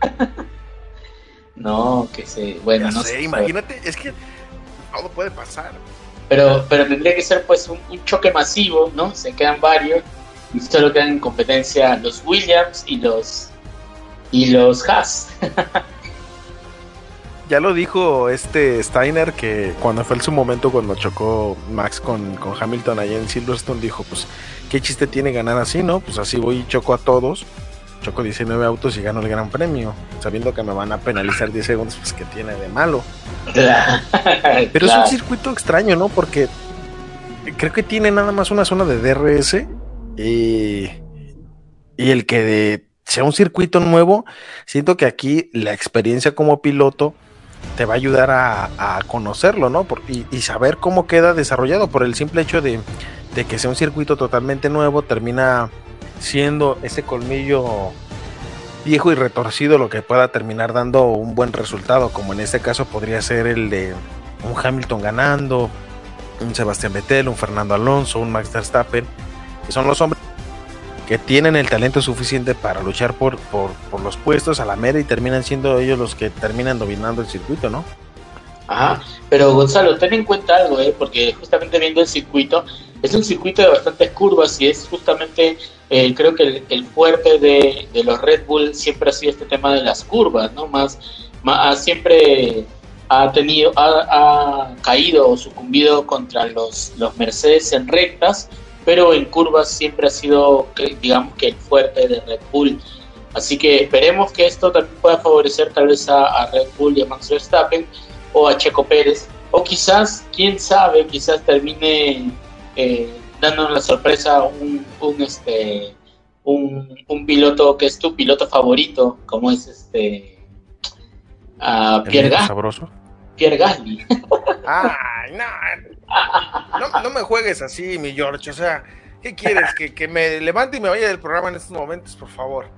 [laughs] no, que se. Bueno, ya no sé. Imagínate, es que todo puede pasar. Pero, pero tendría que ser pues un, un choque masivo, ¿no? Se quedan varios y solo quedan en competencia los Williams y los y los Haas. [laughs] ya lo dijo este Steiner que cuando fue en su momento cuando chocó Max con, con Hamilton allá en Silverstone dijo pues qué chiste tiene ganar así, ¿no? Pues así voy y choco a todos, choco 19 autos y gano el gran premio, sabiendo que me van a penalizar 10 segundos, pues que tiene de malo. Pero es un circuito extraño, ¿no? Porque creo que tiene nada más una zona de DRS y, y el que de, sea un circuito nuevo, siento que aquí la experiencia como piloto te va a ayudar a, a conocerlo, ¿no? Por, y, y, saber cómo queda desarrollado por el simple hecho de, de, que sea un circuito totalmente nuevo, termina siendo ese colmillo viejo y retorcido lo que pueda terminar dando un buen resultado, como en este caso podría ser el de un Hamilton ganando, un Sebastián Vettel, un Fernando Alonso, un Max Verstappen, que son los hombres que tienen el talento suficiente para luchar por, por, por, los puestos a la mera y terminan siendo ellos los que terminan dominando el circuito, ¿no? Ajá, pero Gonzalo, ten en cuenta algo, ¿eh? porque justamente viendo el circuito, es un circuito de bastantes curvas y es justamente, eh, creo que el, fuerte de, los Red Bull siempre ha sido este tema de las curvas, ¿no? Más, más siempre ha tenido, ha, caído o sucumbido contra los, los Mercedes en rectas, pero en curvas siempre ha sido, digamos que el fuerte de Red Bull. Así que esperemos que esto también pueda favorecer tal vez a, Red Bull y a Max Verstappen o a Checo Pérez, o quizás, quién sabe, quizás termine eh, dándonos la sorpresa un, un este un, un, piloto que es tu piloto favorito, como es este Pierre Gasly. Pierre Gasly. Ay, no, no, me juegues así, mi George. O sea, ¿qué quieres? ¿Que, que me levante y me vaya del programa en estos momentos, por favor.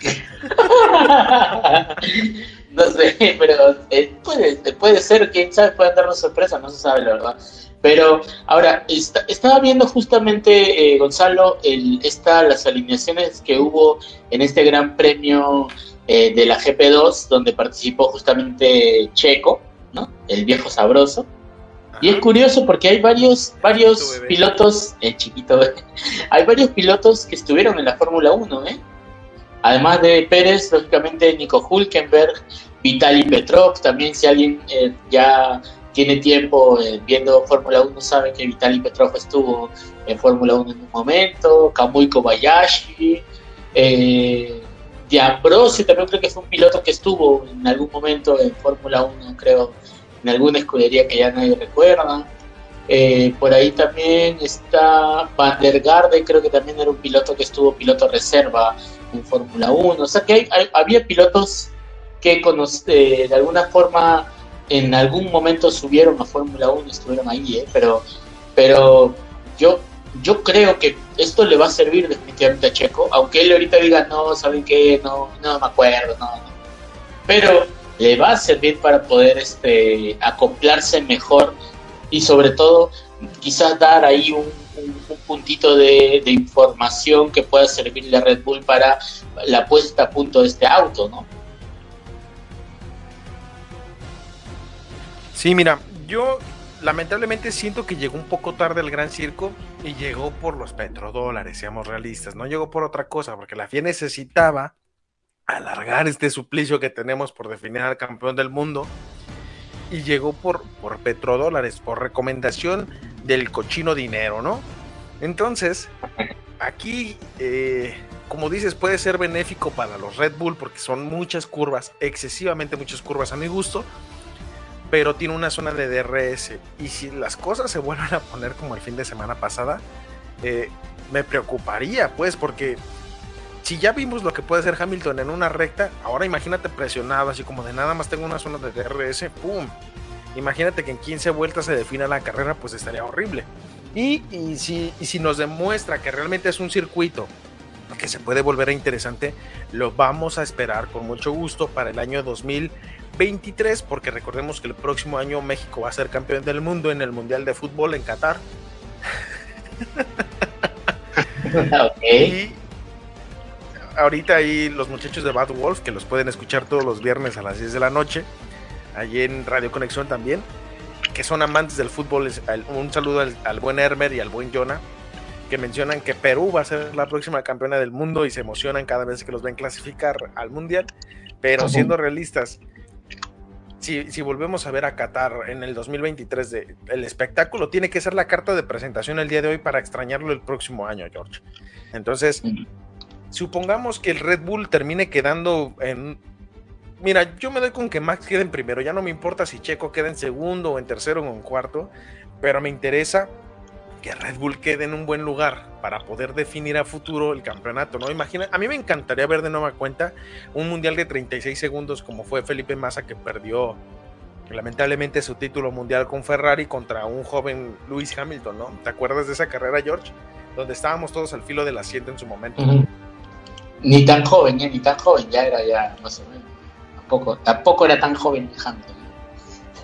[laughs] no sé, [laughs] pero eh, puede, puede ser, quién sabe, puede darnos sorpresa, no se sabe la verdad. Pero ahora, estaba viendo justamente, eh, Gonzalo, el, esta, las alineaciones que hubo en este gran premio eh, de la GP2, donde participó justamente Checo, ¿no? El viejo sabroso. Y es curioso porque hay varios, varios pilotos, el chiquito, [laughs] hay varios pilotos que estuvieron en la Fórmula 1, ¿eh? Además de Pérez, lógicamente Nico Hulkenberg, Vitaly Petrov, también si alguien eh, ya tiene tiempo eh, viendo Fórmula 1 sabe que Vitaly Petrov estuvo en Fórmula 1 en un momento, Kamui Kobayashi, eh, también creo que fue un piloto que estuvo en algún momento en Fórmula 1, creo, en alguna escudería que ya nadie recuerda. Eh, por ahí también está Van der Garde, creo que también era un piloto que estuvo piloto reserva en Fórmula 1. O sea que había pilotos que eh, de alguna forma en algún momento subieron a Fórmula 1, estuvieron ahí, ¿eh? pero, pero yo, yo creo que esto le va a servir definitivamente a Checo, aunque él ahorita diga, no, ¿saben qué? No, no me acuerdo, no, no. Pero le va a servir para poder este, acoplarse mejor y sobre todo quizás dar ahí un, puntito de, información que pueda servirle a Red Bull para la puesta a punto de este auto, ¿no? Sí, mira, yo lamentablemente siento que llegó un poco tarde el Gran Circo y llegó por los petrodólares, seamos realistas, no llegó por otra cosa, porque la FIA necesitaba alargar este suplicio que tenemos por definir al campeón del mundo y llegó por, por petrodólares, por recomendación del cochino dinero, ¿no? Entonces, aquí, eh, como dices, puede ser benéfico para los Red Bull porque son muchas curvas, excesivamente muchas curvas a mi gusto, pero tiene una zona de DRS. Y si las cosas se vuelven a poner como el fin de semana pasada, eh, me preocuparía, pues, porque si ya vimos lo que puede hacer Hamilton en una recta, ahora imagínate presionado, así como de nada más tengo una zona de DRS, ¡pum! Imagínate que en 15 vueltas se defina la carrera, pues estaría horrible. Y, si, y si nos demuestra que realmente es un circuito que se puede volver a interesante, lo vamos a esperar con mucho gusto para el año 2023, porque recordemos que el próximo año México va a ser campeón del mundo en el Mundial de Fútbol en Qatar. [laughs] Y ahorita ahí los muchachos de Bad Wolf, que los pueden escuchar todos los viernes a las 10 de la noche, allí en Radio Conexión también, que son amantes del fútbol. Un saludo al, buen Hermer y al buen Jonah, que mencionan que Perú va a ser la próxima campeona del mundo y se emocionan cada vez que los ven clasificar al Mundial. Pero siendo realistas, si, si, volvemos a ver a Qatar en el 2023, de, el espectáculo tiene que ser la carta de presentación el día de hoy para extrañarlo el próximo año, George. Entonces, supongamos que el Red Bull termine quedando en... Mira, yo me doy con que Max quede en primero, ya no me importa si Checo queda en segundo o en tercero o en cuarto, pero me interesa que Red Bull quede en un buen lugar para poder definir a futuro el campeonato, ¿no? Imagina, a mí me encantaría ver de nueva cuenta un mundial de 36 segundos como fue Felipe Massa que perdió lamentablemente su título mundial con Ferrari contra un joven Lewis Hamilton, ¿no? ¿Te acuerdas de esa carrera, George? Donde estábamos todos al filo del asiento en su momento. Ni tan joven, ¿eh? ni tan joven, ya era ya más o menos. Tampoco, tampoco era tan joven Hamilton.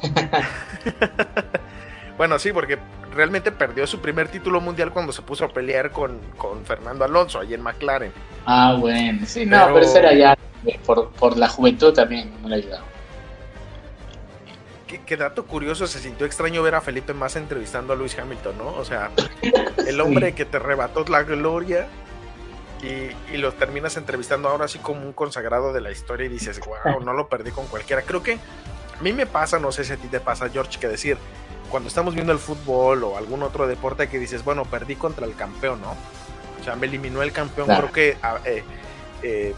[laughs] bueno, sí, porque realmente perdió su primer título mundial cuando se puso a pelear con, Fernando Alonso ahí en McLaren. Ah, bueno, sí, no, pero, eso era ya por, la juventud también, no le ayudaba. qué, dato curioso, se sintió extraño ver a Felipe Massa entrevistando a Luis Hamilton, ¿no? O sea, [laughs] el hombre que te arrebató la gloria y, y, lo terminas entrevistando ahora así como un consagrado de la historia y dices, wow, no lo perdí con cualquiera. Creo que a mí me pasa, no sé si a ti te pasa, George, que decir, cuando estamos viendo el fútbol o algún otro deporte que dices, bueno, perdí contra el campeón, ¿no? O sea, me eliminó el campeón, creo que... Eh, eh,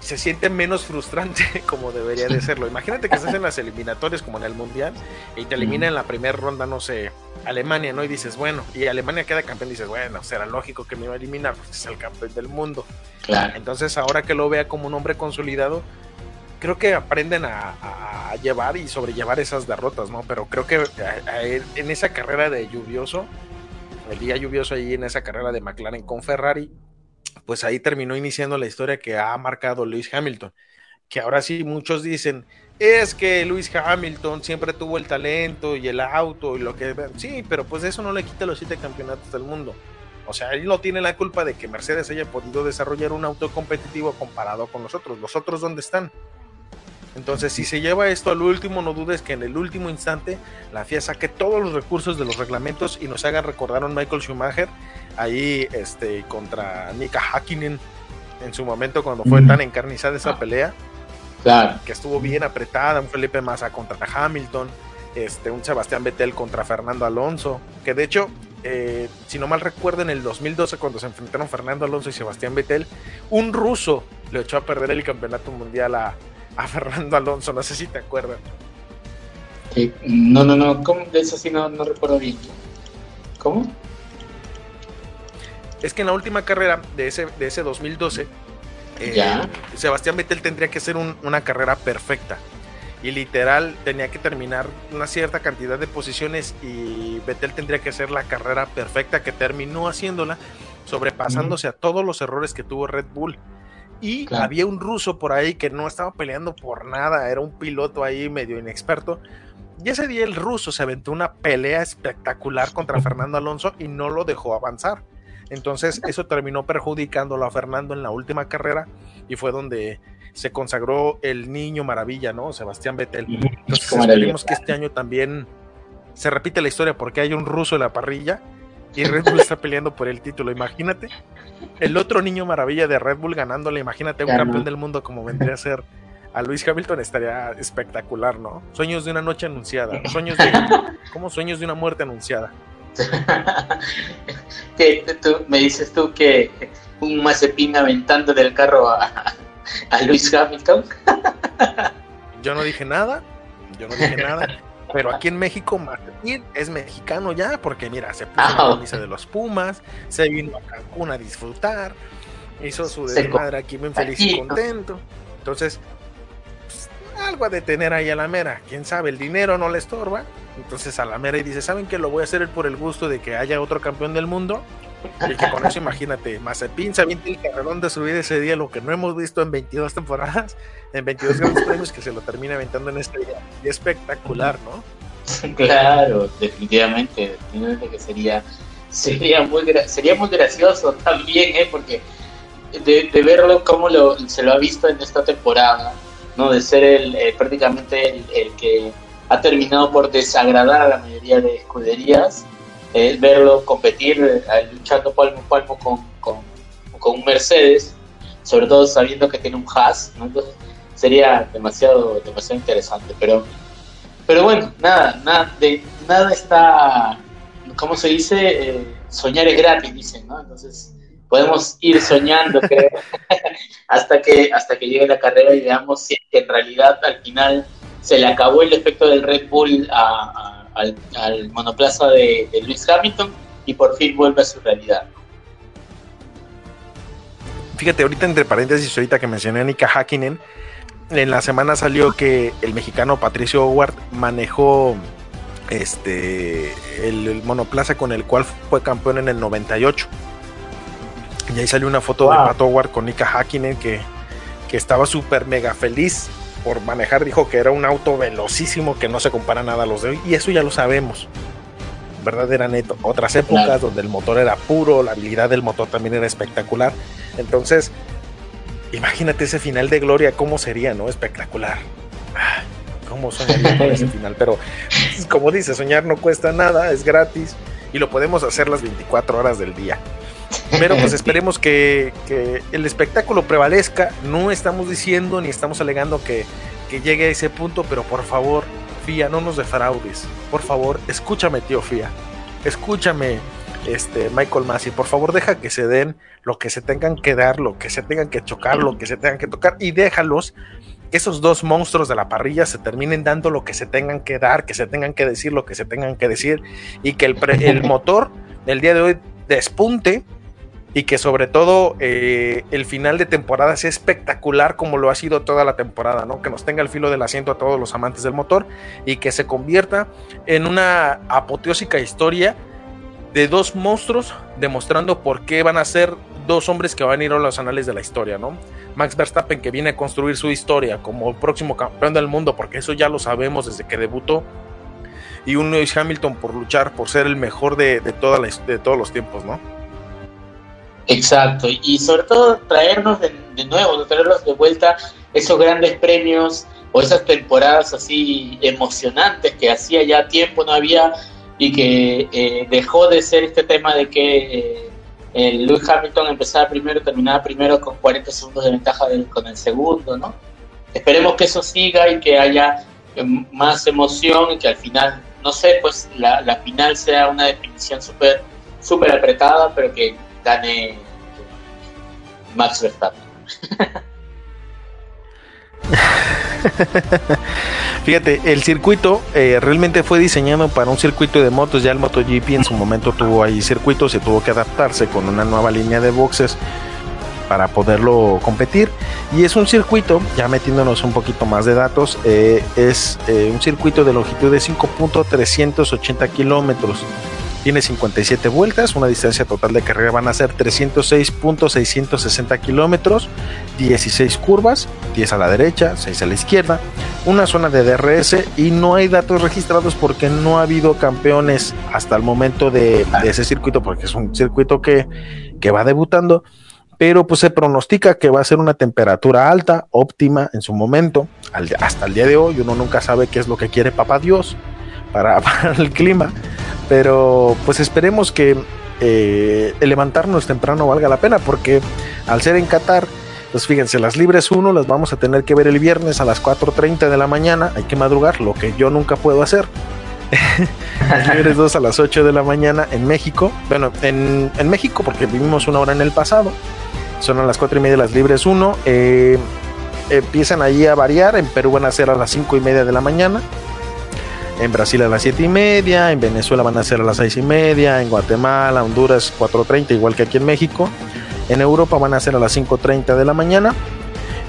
se siente menos frustrante [laughs] como debería de serlo. Imagínate que estás en las eliminatorias como en el Mundial y te elimina en la primera ronda, no sé, Alemania, ¿no? Y dices, bueno, y Alemania queda campeón, dices, bueno, será lógico que me iba a eliminar, porque es el campeón del mundo. Claro. Entonces, ahora que lo vea como un hombre consolidado, creo que aprenden a, llevar y sobrellevar esas derrotas, ¿no? Pero creo que en esa carrera de lluvioso, el día lluvioso ahí en esa carrera de McLaren con Ferrari, pues ahí terminó iniciando la historia que ha marcado Lewis Hamilton. Que ahora sí muchos dicen, es que Lewis Hamilton siempre tuvo el talento y el auto y lo que... Sí, pero pues eso no le quita los siete campeonatos del mundo. O sea, él no tiene la culpa de que Mercedes haya podido desarrollar un auto competitivo comparado con los otros. ¿Los otros dónde están? Entonces, si se lleva esto al último, no dudes que en el último instante la FIA saque todos los recursos de los reglamentos y nos haga recordar a un Michael Schumacher ahí este, contra Mika Hakkinen en su momento cuando fue tan encarnizada esa pelea. Claro. Que estuvo bien apretada, un Felipe Massa contra Hamilton, este, un Sebastián Vettel contra Fernando Alonso, que de hecho, eh, si no mal recuerdo, en el 2012 cuando se enfrentaron Fernando Alonso y Sebastián Vettel, un ruso le echó a perder el campeonato mundial a, a Fernando Alonso, no sé si te acuerdas. no, no, no, ¿cómo? de eso sí no, no recuerdo bien. ¿Cómo? Es que en la última carrera de ese, de ese 2012, eh, Sebastián Vettel tendría que hacer una carrera perfecta. Y literal tenía que terminar una cierta cantidad de posiciones y Vettel tendría que hacer la carrera perfecta que terminó haciéndola, sobrepasándose a todos los errores que tuvo Red Bull. Y había un ruso por ahí que no estaba peleando por nada, era un piloto ahí medio inexperto. Y ese día el ruso se aventó una pelea espectacular contra [laughs] Fernando Alonso y no lo dejó avanzar. Entonces eso terminó perjudicándolo a Fernando en la última carrera y fue donde se consagró el niño maravilla, ¿no? Sebastián Vettel. Entonces esperemos que este año también se repite la historia porque hay un ruso en la parrilla y Red Bull está peleando por el título. Imagínate el otro niño maravilla de Red Bull ganándole. Imagínate un campeón del mundo como vendría a ser a Luis Hamilton. Estaría espectacular, ¿no? Sueños de una noche anunciada. Sueños de. [laughs] como sueños de una muerte anunciada. [laughs] que tú, me dices tú que un Mazepin aventando del carro a, a Luis Hamilton. yo no dije nada. Yo no dije nada. [laughs] Pero aquí en México, Martín es mexicano ya, porque mira, se puso la camisa de los Pumas, se vino a Cancún a disfrutar, hizo su desmadre aquí bien feliz y contento. Entonces, pues, algo a detener ahí a la mera. Quién sabe, el dinero no le estorba. Entonces a la mera y dice: ¿Saben que lo voy a hacer por el gusto de que haya otro campeón del mundo? Y que con eso, imagínate, Mazepin se avienta el carrerón de su vida ese día, lo que no hemos visto en 22 temporadas, en 22 grandes [laughs] premios, que se lo termina aventando en este día. Y espectacular, ¿no? [laughs] Claro, definitivamente, definitivamente que sería, sería, muy, sería muy gracioso también, ¿eh? Porque de, verlo como lo, se lo ha visto en esta temporada, ¿no? De ser el, eh, prácticamente el que ha terminado por desagradar a la mayoría de escuderías es verlo competir, eh, luchando palmo a palmo con, con, un Mercedes, sobre todo sabiendo que tiene un Haas, sería demasiado, demasiado interesante, pero, pero bueno, nada, nada, de, nada está, ¿cómo se dice? Eh, soñar es gratis, dicen, ¿no? Entonces podemos ir soñando [laughs] hasta que hasta que llegue la carrera y veamos si en realidad al final se le acabó el efecto del Red Bull a al, monoplaza de, de, Lewis Hamilton y por fin vuelve a su realidad. Fíjate, ahorita entre paréntesis, ahorita que mencioné a Nika Hakkinen, en la semana salió que el mexicano Patricio Howard manejó este el, monoplaza con el cual fue campeón en el 98. Y ahí salió una foto de Pat Howard con Nika Hakkinen que, que estaba súper mega feliz por manejar dijo que era un auto velocísimo que no se compara nada a los de hoy y eso ya lo sabemos. ¿Verdad? Eran otras épocas donde el motor era puro, la habilidad del motor también era espectacular. Entonces, imagínate ese final de gloria, cómo sería, ¿no? Espectacular. Ah, cómo soñaría con ese [laughs] final. Pero como dice, soñar no cuesta nada, es gratis y lo podemos hacer las 24 horas del día. Pero pues [laughs] esperemos que, que el espectáculo prevalezca. No estamos diciendo ni estamos alegando que, que llegue a ese punto, pero por favor, Fía, no nos defraudes. Por favor, escúchame, tío Fía. Escúchame, este, Michael Massey, por favor deja que se den lo que se tengan que dar, lo que se tengan que chocar, lo que se tengan que tocar y déjalos que esos dos monstruos de la parrilla se terminen dando lo que se tengan que dar, que se tengan que decir lo que se tengan que decir y que el, el [laughs] motor del día de hoy despunte y que sobre todo eh, el final de temporada sea espectacular como lo ha sido toda la temporada, ¿no? Que nos tenga el filo del asiento a todos los amantes del motor y que se convierta en una apoteósica historia de dos monstruos demostrando por qué van a ser dos hombres que van a ir a los anales de la historia, ¿no? Max Verstappen que viene a construir su historia como el próximo campeón del mundo, porque eso ya lo sabemos desde que debutó, y un Lewis Hamilton por luchar por ser el mejor de, de, todos los tiempos, ¿no? Exacto, y sobre todo traernos de, nuevo, traernos de vuelta esos grandes premios o esas temporadas así emocionantes que hacía ya tiempo no había y que eh, dejó de ser este tema de que eh, Lewis Hamilton empezaba primero, terminaba primero con 40 segundos de ventaja con el segundo, ¿no? Esperemos que eso siga y que haya eh, más emoción y que al final, no sé, pues la, la final sea una definición súper super apretada, pero que gane Max Verstappen. [laughs] Fíjate, el circuito eh, realmente fue diseñado para un circuito de motos. Ya el MotoGP en su momento tuvo ahí circuitos y tuvo que adaptarse con una nueva línea de boxes para poderlo competir. Y es un circuito, ya metiéndonos un poquito más de datos, eh, es eh, un circuito de longitud de 5.380 kilómetros tiene 57 vueltas, una distancia total de carrera van a ser 306.660 kilómetros, 16 curvas, 10 a la derecha, 6 a la izquierda, una zona de DRS y no hay datos registrados porque no ha habido campeones hasta el momento de, ese circuito, porque es un circuito que, que va debutando pero pues se pronostica que va a ser una temperatura alta, óptima en su momento, hasta el día de hoy uno nunca sabe qué es lo que quiere papá Dios para [laughs] el clima, pero pues esperemos que eh, levantarnos temprano valga la pena, porque al ser en Qatar, pues fíjense, las libres 1 las vamos a tener que ver el viernes a las 4.30 de la mañana, hay que madrugar, lo que yo nunca puedo hacer. [laughs] las libres 2 a las 8 de la mañana en México, bueno, en, en, México porque vivimos una hora en el pasado, son a las 4 y media las libres 1, eh, empiezan allí a variar, en Perú van a ser a las 5 y media de la mañana, en Brasil a las 7 y media, en Venezuela van a ser a las 6 y media, en Guatemala, Honduras 4.30, igual que aquí en México. En Europa van a ser a las 5.30 de la mañana.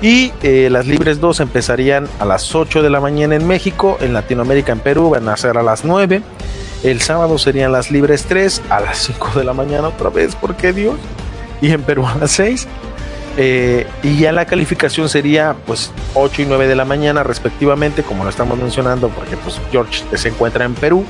Y eh, las libres 2 empezarían a las 8 de la mañana en México, en Latinoamérica, en Perú van a ser a las 9. El sábado serían las libres 3 a las 5 de la mañana otra vez, ¿por qué Dios? Y en Perú a las 6. Eh, y ya la calificación sería pues 8 y 9 de la mañana respectivamente, como lo estamos mencionando, porque pues George se encuentra en Perú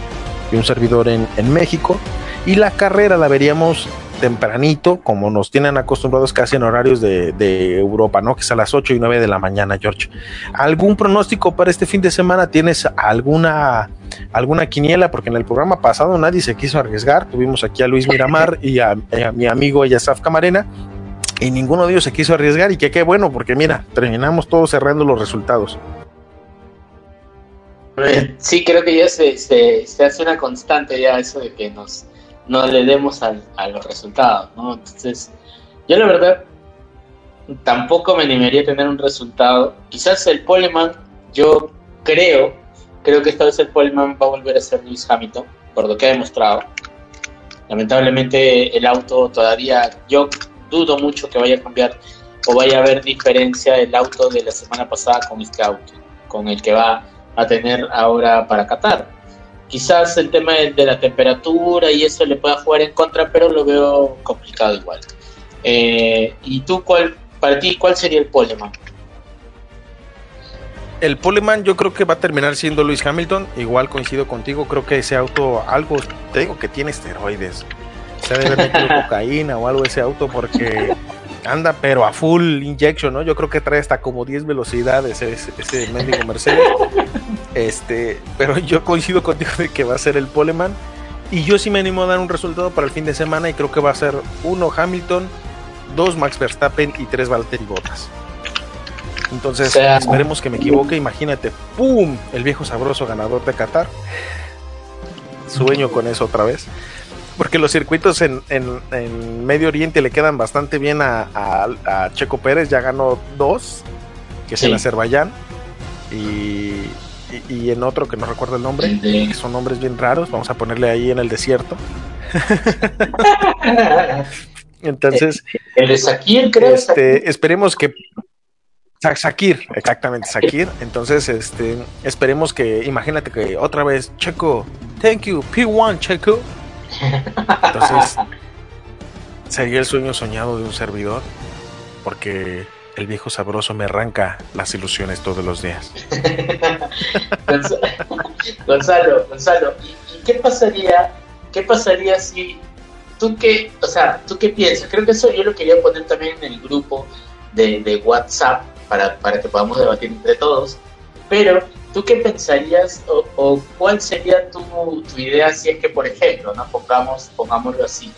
y un servidor en, en México. Y la carrera la veríamos tempranito, como nos tienen acostumbrados casi en horarios de, de, Europa, ¿no? Que es a las 8 y 9 de la mañana, George. ¿Algún pronóstico para este fin de semana? ¿Tienes alguna, alguna quiniela? Porque en el programa pasado nadie se quiso arriesgar. Tuvimos aquí a Luis Miramar y a, a mi amigo Yasaf Camarena y ninguno de ellos se quiso arriesgar y que qué bueno, porque mira, terminamos todos cerrando los resultados. Sí, creo que ya se, se, se hace una constante ya eso de que nos, no le demos a los resultados, ¿no? Entonces, yo la verdad tampoco me animaría a tener un resultado. Quizás el Poleman, yo creo, creo que esta vez el Poleman va a volver a ser Luis Hamilton, por lo que ha demostrado. Lamentablemente el auto todavía, yo dudo mucho que vaya a cambiar o vaya a haber diferencia el auto de la semana pasada con este auto, con el que va a tener ahora para Qatar. Quizás el tema de, de la temperatura y eso le pueda jugar en contra, pero lo veo complicado igual. Eh, ¿Y tú, cuál, para ti, cuál sería el poleman? El poleman yo creo que va a terminar siendo Luis Hamilton. Igual coincido contigo, creo que ese auto, algo, te digo que tiene esteroides se debe meter cocaína o algo ese auto porque anda pero a full injection, ¿no? Yo creo que trae hasta como 10 velocidades ese, ese mendigo Mercedes. Este, pero yo coincido contigo de que va a ser el Poleman. Y yo sí me animo a dar un resultado para el fin de semana y creo que va a ser uno Hamilton, dos Max Verstappen y tres Valtteri Bottas. Entonces, esperemos que me equivoque. Imagínate, ¡pum! El viejo sabroso ganador de Qatar. Sueño con eso otra vez. Porque los circuitos en, Medio Oriente le quedan bastante bien a, Checo Pérez. Ya ganó dos, que es en Azerbaiyán. Y, y, en otro que no recuerdo el nombre, que son nombres bien raros, vamos a ponerle ahí en el desierto. [laughs] Entonces, el de Sakir, creo. Este, esperemos que Sakir, exactamente, Sakir. Entonces, este, esperemos que, imagínate que otra vez, Checo, thank you, P1, Checo. Entonces, sería el sueño soñado de un servidor, porque el viejo sabroso me arranca las ilusiones todos los días. Gonzalo, Gonzalo, ¿y, qué pasaría? ¿Qué pasaría si tú qué, o sea, tú qué piensas? Creo que eso yo lo quería poner también en el grupo de, WhatsApp para, para, que podamos debatir entre todos. Pero, ¿tú qué pensarías o, cuál sería tu, tu, idea si es que, por ejemplo, no pongamos, pongámoslo así,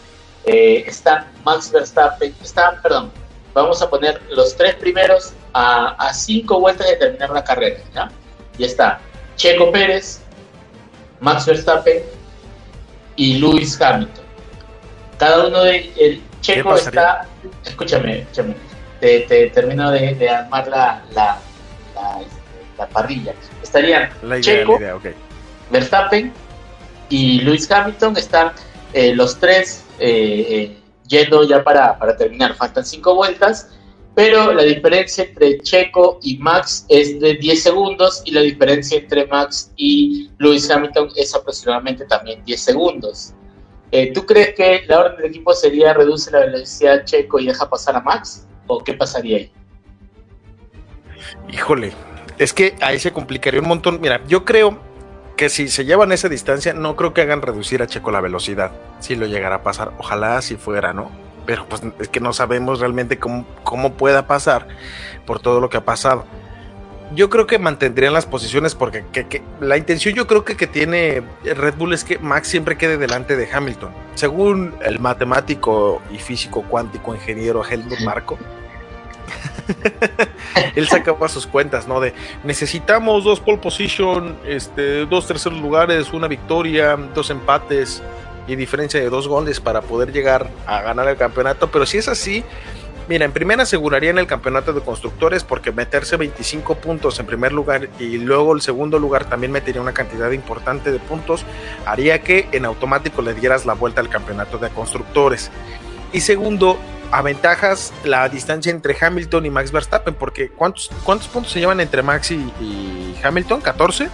eh, está Max Verstappen, está, perdón, vamos a poner los tres primeros a, cinco vueltas de terminar la carrera, ¿ya? Y está Checo Pérez, Max Verstappen y Lewis Hamilton. Cada uno de el Checo está, escúchame, escúchame, te, termino de, armar la, la, la, parrilla. Estarían Checo, Verstappen y Lewis Hamilton, están eh, los tres eh, eh yendo ya para, terminar, faltan cinco vueltas, pero la diferencia entre Checo y Max es de 10 segundos y la diferencia entre Max y Lewis Hamilton es aproximadamente también 10 segundos. Eh, ¿Tú crees que la orden del equipo sería reduce la velocidad Checo y deja pasar a Max? ¿O qué pasaría ahí? Híjole, es que ahí se complicaría un montón. Mira, yo creo que si se llevan esa distancia, no creo que hagan reducir a Checo la velocidad. Si lo llegara a pasar, ojalá si fuera, ¿no? Pero pues es que no sabemos realmente cómo, cómo pueda pasar por todo lo que ha pasado. Yo creo que mantendrían las posiciones porque la intención yo creo que, que tiene Red Bull es que Max siempre quede delante de Hamilton. Según el matemático y físico cuántico ingeniero Helmut Marco, [laughs] él sacaba sus cuentas, ¿no? De necesitamos dos pole position, este, dos terceros lugares, una victoria, dos empates y diferencia de dos goles para poder llegar a ganar el campeonato. Pero si es así, mira, en primera asegurarían el campeonato de constructores porque meterse 25 puntos en primer lugar y luego el segundo lugar también metería una cantidad importante de puntos, haría que en automático le dieras la vuelta al campeonato de constructores. Y segundo, aventajas la distancia entre Hamilton y Max Verstappen, porque ¿cuántos, cuántos puntos se llevan entre Max y, Hamilton? ¿14?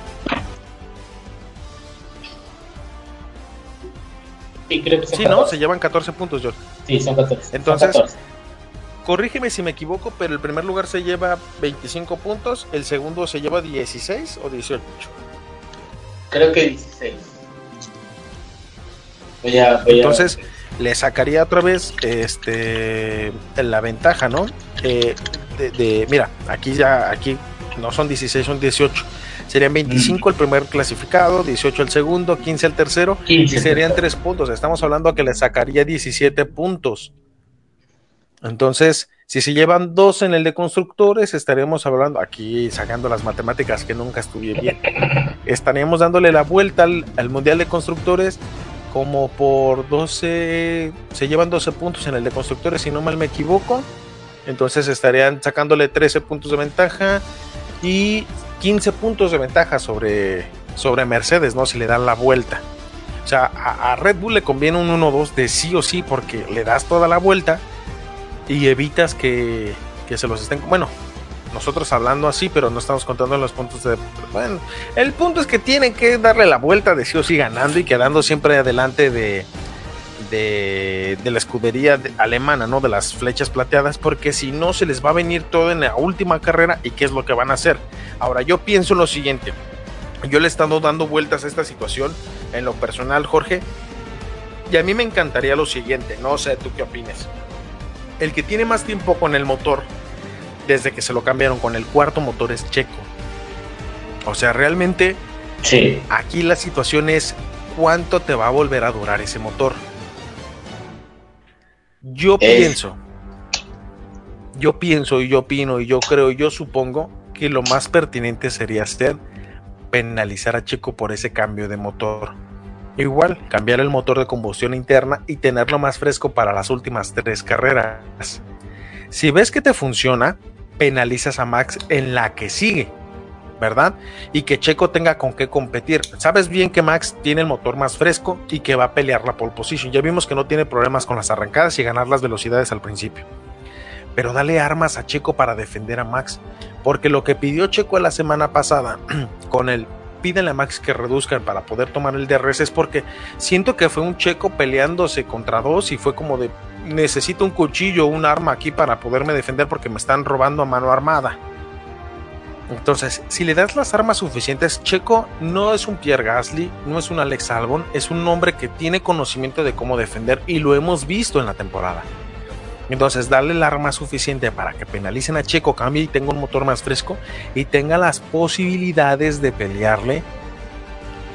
Sí, creo que sí, ¿no? Se llevan 14 puntos, George. Sí, son 14. Entonces, corrígeme si me equivoco, pero el primer lugar se lleva 25 puntos, el segundo se lleva 16 o 18. Creo que 16. Entonces, le sacaría otra vez este la ventaja, ¿no? Eh, de, mira, aquí ya, aquí no son 16, son 18. Serían 25 el primer clasificado, 18 el segundo, 15 el tercero, y serían 3 puntos. Estamos hablando que le sacaría 17 puntos. Entonces, si se llevan dos en el de constructores, estaríamos hablando, aquí sacando las matemáticas que nunca estuve bien, estaríamos dándole la vuelta al, al Mundial de Constructores como por 12, se llevan 12 puntos en el de constructores, si no mal me equivoco. Entonces estarían sacándole 13 puntos de ventaja y 15 puntos de ventaja sobre, sobre Mercedes, ¿no? Si le dan la vuelta. O sea, a, Red Bull le conviene un 1-2 de sí o sí porque le das toda la vuelta y evitas que, que se los estén... Bueno, nosotros hablando así, pero no estamos contando los puntos de. Bueno, el punto es que tienen que darle la vuelta de sí o sí ganando y quedando siempre adelante de, de, la escudería alemana, ¿no? De las flechas plateadas, porque si no se les va a venir todo en la última carrera y qué es lo que van a hacer. Ahora, yo pienso lo siguiente. Yo le he estado dando vueltas a esta situación en lo personal, Jorge. Y a mí me encantaría lo siguiente, no sé tú qué opines. El que tiene más tiempo con el motor desde que se lo cambiaron con el cuarto motor es Checo. O sea, realmente Sí. aquí la situación es cuánto te va a volver a durar ese motor. Yo pienso, yo pienso y yo opino y yo creo y yo supongo que lo más pertinente sería hacer penalizar a Checo por ese cambio de motor. Igual, cambiar el motor de combustión interna y tenerlo más fresco para las últimas tres carreras. Si ves que te funciona, penalizas a Max en la que sigue, ¿verdad? Y que Checo tenga con qué competir. Sabes bien que Max tiene el motor más fresco y que va a pelear la pole position. Ya vimos que no tiene problemas con las arrancadas y ganar las velocidades al principio. Pero dale armas a Checo para defender a Max. Porque lo que pidió Checo la semana pasada [clears throat] con el pídenle a Max que reduzcan para poder tomar el DRS es porque siento que fue un Checo peleándose contra dos y fue como de necesito un cuchillo, un arma aquí para poderme defender porque me están robando a mano armada. Entonces, si le das las armas suficientes, Checo no es un Pierre Gasly, no es un Alex Albon, es un hombre que tiene conocimiento de cómo defender y lo hemos visto en la temporada. Entonces, darle el arma suficiente para que penalicen a Checo, cambie y tenga un motor más fresco y tenga las posibilidades de pelearle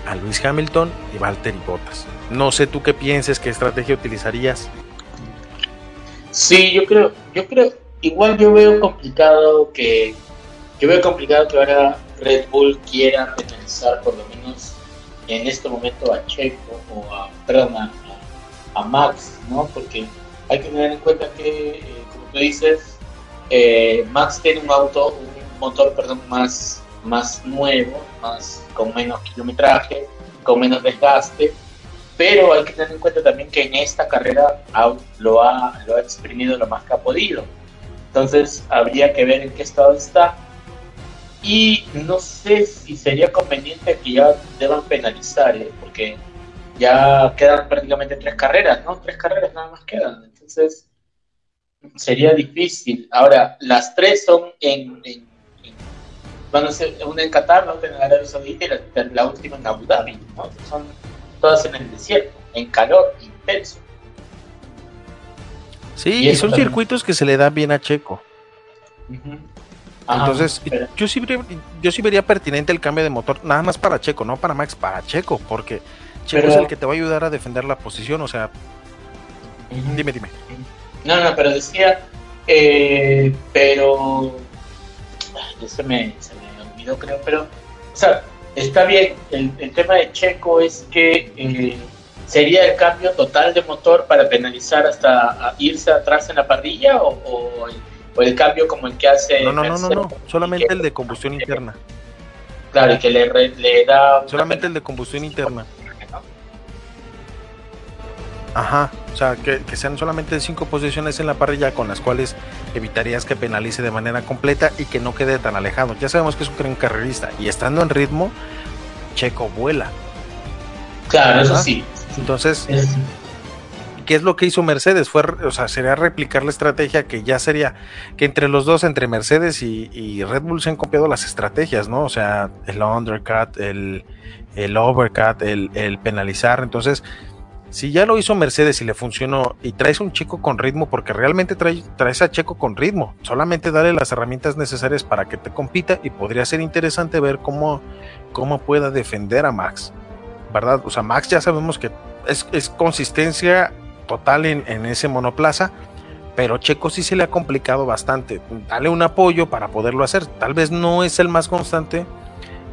a Luis Hamilton y Valtteri Bottas. No sé tú qué pienses, qué estrategia utilizarías. Sí, yo creo, yo creo, igual yo veo complicado que, yo veo complicado que ahora Red Bull quiera penalizar por lo menos en este momento a Checo o a, perdón, a, Max, ¿no? Porque hay que tener en cuenta que, eh, como tú dices, eh, Max tiene un auto, un motor, perdón, más, más nuevo, más con menos kilometraje, con menos desgaste, pero hay que tener en cuenta también que en esta carrera lo ha, lo ha exprimido lo más que ha podido. Entonces habría que ver en qué estado está. Y no sé si sería conveniente que ya deban penalizar, ¿eh? porque ya quedan prácticamente tres carreras, ¿no? Tres carreras nada más quedan. Entonces sería difícil. Ahora, las tres son en, en- en- van a ser una en Qatar, la otra en Arabia Saudita y la, la última en Abu Dhabi, ¿no? Son todas en el desierto, en calor intenso. Sí, Y son también. circuitos que se le dan bien a Checo. Entonces, yo sí, vería, yo sí vería pertinente el cambio de motor, nada más para Checo, no para Max, para Checo, porque Checo Pero- es el que te va a ayudar a defender la posición, o sea. Dime, dime. No, no, pero decía, eh, pero ay, ya se me, se me olvidó, creo, pero, o sea, está bien. El, el tema de Checo es que eh, sería el cambio total de motor para penalizar hasta irse atrás en la parrilla o, o el, o el cambio como el que hace. No, no, no, no, no, solamente el de combustión interna, Claro, y que le, le da. solamente el de combustión interna. Ajá, o sea, que, que sean solamente cinco posiciones en la parrilla con las cuales evitarías que penalice de manera completa y que no quede tan alejado. Ya sabemos que es un gran carrerista y estando en ritmo, Checo vuela. Claro, eso Ajá. sí. Entonces, Es- ¿qué es lo que hizo Mercedes? Fue, o sea, sería replicar la estrategia que ya sería que entre los dos, entre Mercedes y, y Red Bull se han copiado las estrategias, ¿no? O sea, el undercut, el, el overcut, el, el penalizar. Entonces, si ya lo hizo Mercedes y le funcionó y traes un chico con ritmo, porque realmente trae- traes a Checo con ritmo, solamente dale las herramientas necesarias para que te compita y podría ser interesante ver cómo, cómo pueda defender a Max, ¿verdad? O sea, Max ya sabemos que es, es consistencia total en, en ese monoplaza, pero Checo sí se le ha complicado bastante. Dale un apoyo para poderlo hacer. Tal vez no es el más constante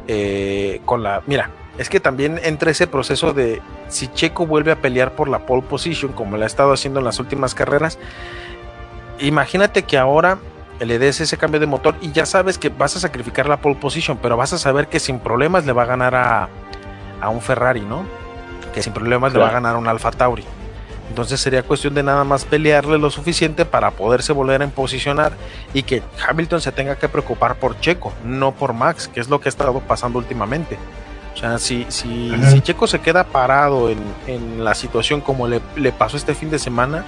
eh, con la... Mira, es que también entre ese proceso de si Checo vuelve a pelear por la pole position, como lo ha estado haciendo en las últimas carreras, imagínate que ahora le des ese cambio de motor y ya sabes que vas a sacrificar la pole position, pero vas a saber que sin problemas le va a ganar a, a un Ferrari, ¿no? Que sin problemas le va a ganar a un Alfa Tauri. Entonces sería cuestión de nada más pelearle lo suficiente para poderse volver a posicionar y que Hamilton se tenga que preocupar por Checo, no por Max, que es lo que ha estado pasando últimamente. O sea, si, si, si Checo se queda parado en, en la situación como le, le pasó este fin de semana,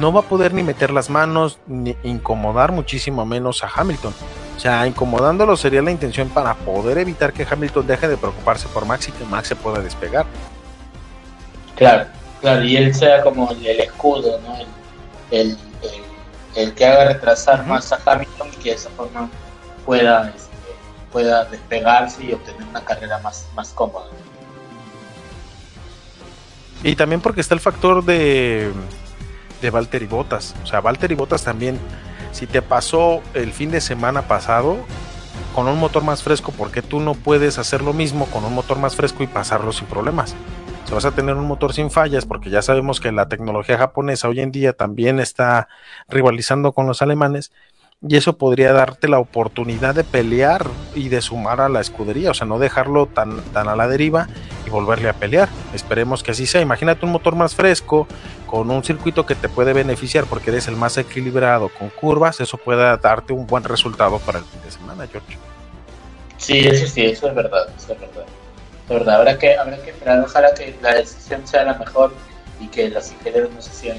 no va a poder ni meter las manos ni incomodar muchísimo menos a Hamilton. O sea, incomodándolo sería la intención para poder evitar que Hamilton deje de preocuparse por Max y que Max se pueda despegar. Claro, claro, y él sea como el, el escudo, ¿no? El, el, el- el que haga retrasar más a Hamilton y que de esa forma pueda este, pueda despegarse y obtener una carrera más, más cómoda. Y también porque está el factor de, de Valtteri Bottas. O sea, Valtteri Bottas también, si te pasó el fin de semana pasado con un motor más fresco, ¿por qué tú no puedes hacer lo mismo con un motor más fresco y pasarlo sin problemas? Si vas a tener un motor sin fallas, porque ya sabemos que la tecnología japonesa hoy en día también está rivalizando con los alemanes, y eso podría darte la oportunidad de pelear y de sumar a la escudería, o sea, no dejarlo tan, tan a la deriva y volverle a pelear. Esperemos que así sea. Imagínate un motor más fresco, con un circuito que te puede beneficiar porque eres el más equilibrado con curvas, eso puede darte un buen resultado para el fin de semana, George. Sí, eso sí, eso es verdad, eso es verdad. Verdad, habrá que, habrá que esperar, ojalá que la decisión sea la mejor y que los ingenieros no se sigan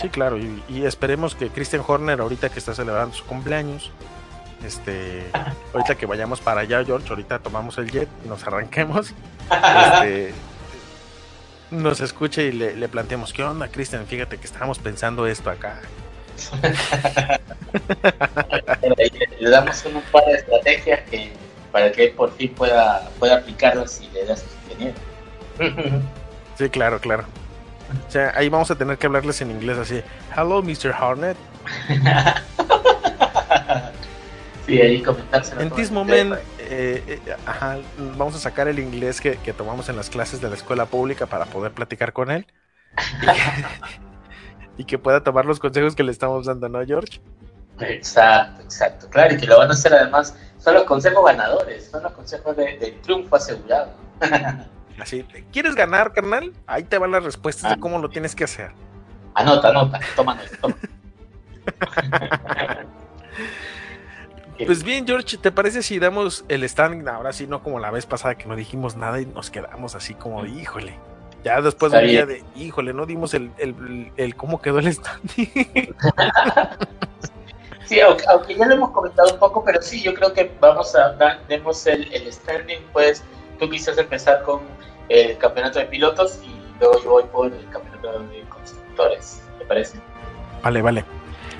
Sí, claro, y, esperemos que Christian Horner, ahorita que está celebrando su cumpleaños, este, ahorita que vayamos para allá, George, ahorita tomamos el jet y nos arranquemos, este, nos escuche y le, le planteemos, ¿qué onda, Christian? Fíjate que estábamos pensando esto acá. le damos un par de estrategias que para que él por fin pueda, pueda aplicarlas y le da sus ingenieros. Sí, claro, claro. O sea, ahí vamos a tener que hablarles en inglés así. Hello, Mr. Hornet. [laughs] sí, ahí comentárselo. En this moment, eh, eh, ajá, vamos a sacar el inglés que, que, tomamos en las clases de la escuela pública para poder platicar con él. Y que, [laughs] y que pueda tomar los consejos que le estamos dando, ¿no, George? Exacto, exacto. Claro, y que lo van a hacer además. Son los consejos ganadores, son los consejos de, de triunfo asegurado. [laughs] Así, ¿quieres ganar, carnal? Ahí te van las respuestas de ah. cómo lo tienes que hacer. Anota, anota, toma, toma. [laughs] Pues bien, George, ¿te parece si damos el standing? Ahora sí, no como la vez pasada que no dijimos nada y nos quedamos así como, híjole. Ya después de día de, híjole, no dimos el, el, el, cómo quedó el standing. [laughs] sí, aunque, ya lo hemos comentado un poco, pero sí, yo creo que vamos a dar, demos el, el standing, pues tú quisieras empezar con el campeonato de pilotos y luego yo voy por el campeonato de constructores, ¿te parece? Vale, vale.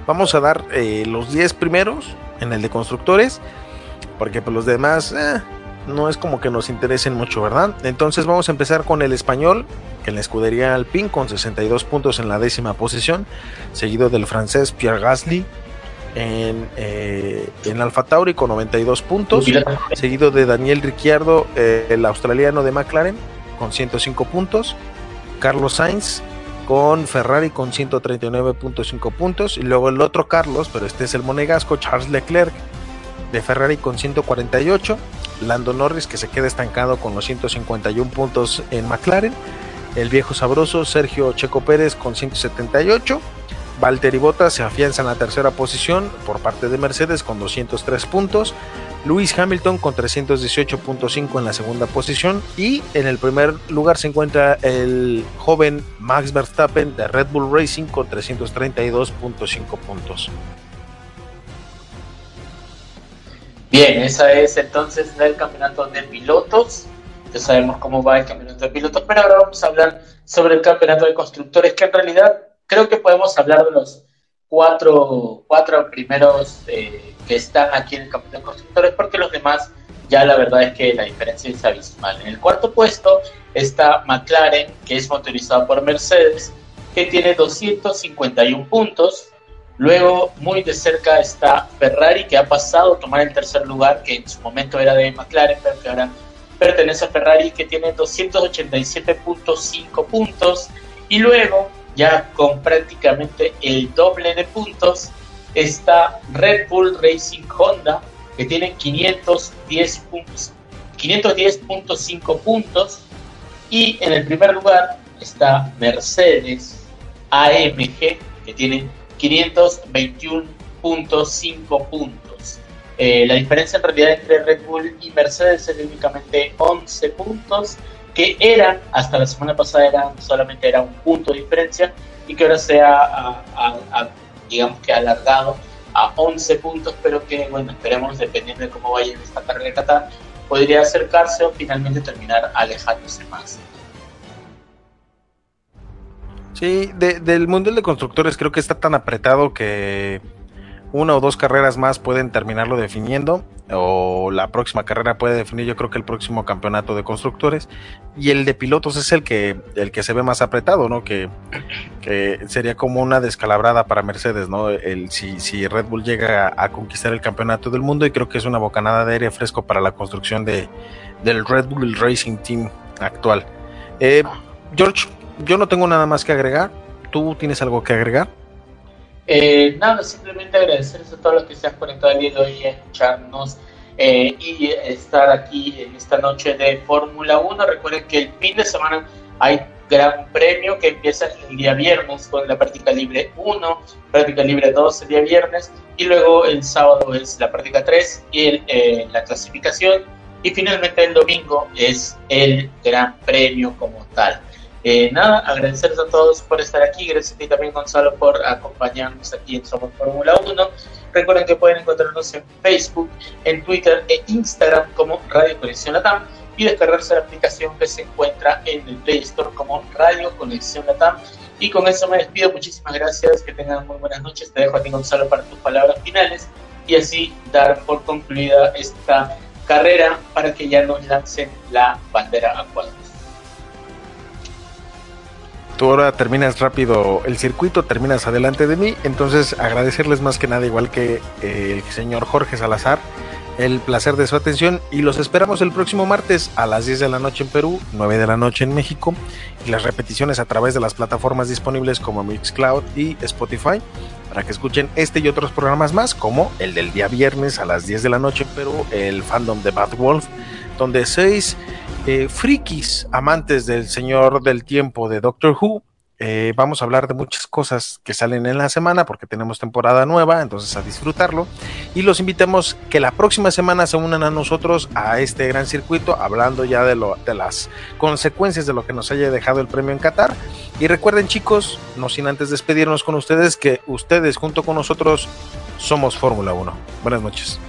Vamos a dar eh, los 10 primeros en el de constructores, porque pues los demás eh, no es como que nos interesen mucho, ¿verdad? Entonces vamos a empezar con el español, en la escudería Alpine con 62 puntos en la décima posición, seguido del francés Pierre Gasly en, eh, en Alfa Tauri con 92 puntos, seguido de Daniel Ricciardo, eh, el australiano de McLaren con 105 puntos, Carlos Sainz con Ferrari con 139.5 puntos y luego el otro Carlos, pero este es el monegasco, Charles Leclerc de Ferrari con 148, Lando Norris que se queda estancado con los 151 puntos en McLaren, el viejo sabroso Sergio Checo Pérez con 178, Valtteri Bottas se afianza en la tercera posición por parte de Mercedes con 203 puntos, Lewis Hamilton con 318.5 en la segunda posición y en el primer lugar se encuentra el joven Max Verstappen de Red Bull Racing con 332.5 puntos. Bien, esa es entonces el campeonato de pilotos. Ya sabemos cómo va el campeonato de pilotos, pero ahora vamos a hablar sobre el campeonato de constructores, que en realidad creo que podemos hablar de los cuatro, primeros eh, que están aquí en el campeonato de constructores, porque los demás ya la verdad es que la diferencia es abismal. En el cuarto puesto está McLaren, que es motorizado por Mercedes, que tiene 251 puntos. Luego, muy de cerca está Ferrari, que ha pasado a tomar el tercer lugar, que en su momento era de McLaren, pero que ahora pertenece a Ferrari, que tiene 287.5 puntos. Y luego, ya con prácticamente el doble de puntos, está Red Bull Racing Honda, que tiene 510 puntos, 510.5 puntos. Y en el primer lugar está Mercedes AMG, que tiene 521.5 puntos. Eh, la diferencia en realidad entre Red Bull y Mercedes es únicamente 11 puntos, que eran, hasta la semana pasada eran solamente era un punto de diferencia, y que ahora se ha, digamos que alargado a 11 puntos, pero que, bueno, esperemos, dependiendo de cómo vaya esta carrera de Qatar, podría acercarse o finalmente terminar alejándose más. Sí, del Mundial de Constructores creo que está tan apretado que una o dos carreras más pueden terminarlo definiendo o la próxima carrera puede definir yo creo que el próximo campeonato de constructores y el de pilotos es el que el que se ve más apretado no que, que sería como una descalabrada para Mercedes no el si, si Red Bull llega a, conquistar el campeonato del mundo y creo que es una bocanada de aire fresco para la construcción de del Red Bull Racing Team actual. Eh, George yo no tengo nada más que agregar. Tú tienes algo que agregar eh, nada, simplemente agradecerles a todos los que se han conectado el día de hoy a escucharnos eh, y estar aquí en esta noche de Fórmula 1. Recuerden que el fin de semana hay gran premio que empieza el día viernes con la práctica libre 1, práctica libre 2 el día viernes y luego el sábado es la práctica 3 y eh, la clasificación y finalmente el domingo es el gran premio como tal. Eh, nada, agradecerles a todos por estar aquí. Gracias a ti también, Gonzalo, por acompañarnos aquí en Somos Fórmula 1. Recuerden que pueden encontrarnos en Facebook, en Twitter e Instagram como Radio Conexión Latam y descargarse la aplicación que se encuentra en el Play Store como Radio Conexión Latam. Y con eso me despido. Muchísimas gracias. Que tengan muy buenas noches. Te dejo a ti, Gonzalo, para tus palabras finales y así dar por concluida esta carrera para que ya nos lancen la bandera a cuadros tú ahora terminas rápido el circuito, terminas adelante de mí, entonces agradecerles más que nada, igual que eh, el señor Jorge Salazar, el placer de su atención. Y los esperamos el próximo martes a las 10 de la noche en Perú, 9 de la noche en México. Y las repeticiones a través de las plataformas disponibles como Mixcloud y Spotify para que escuchen este y otros programas más como el del día viernes a las 10 de la noche en Perú, el fandom de Bad Wolf, donde seis eh, frikis amantes del Señor del Tiempo de Doctor Who. Eh, vamos a hablar de muchas cosas que salen en la semana porque tenemos temporada nueva, entonces a disfrutarlo. Y los invitamos que la próxima semana se unan a nosotros a este gran circuito, hablando ya de, de las consecuencias de lo que nos haya dejado el premio en Qatar. Y recuerden chicos, no sin antes despedirnos con ustedes, que ustedes junto con nosotros somos Fórmula 1. Buenas noches.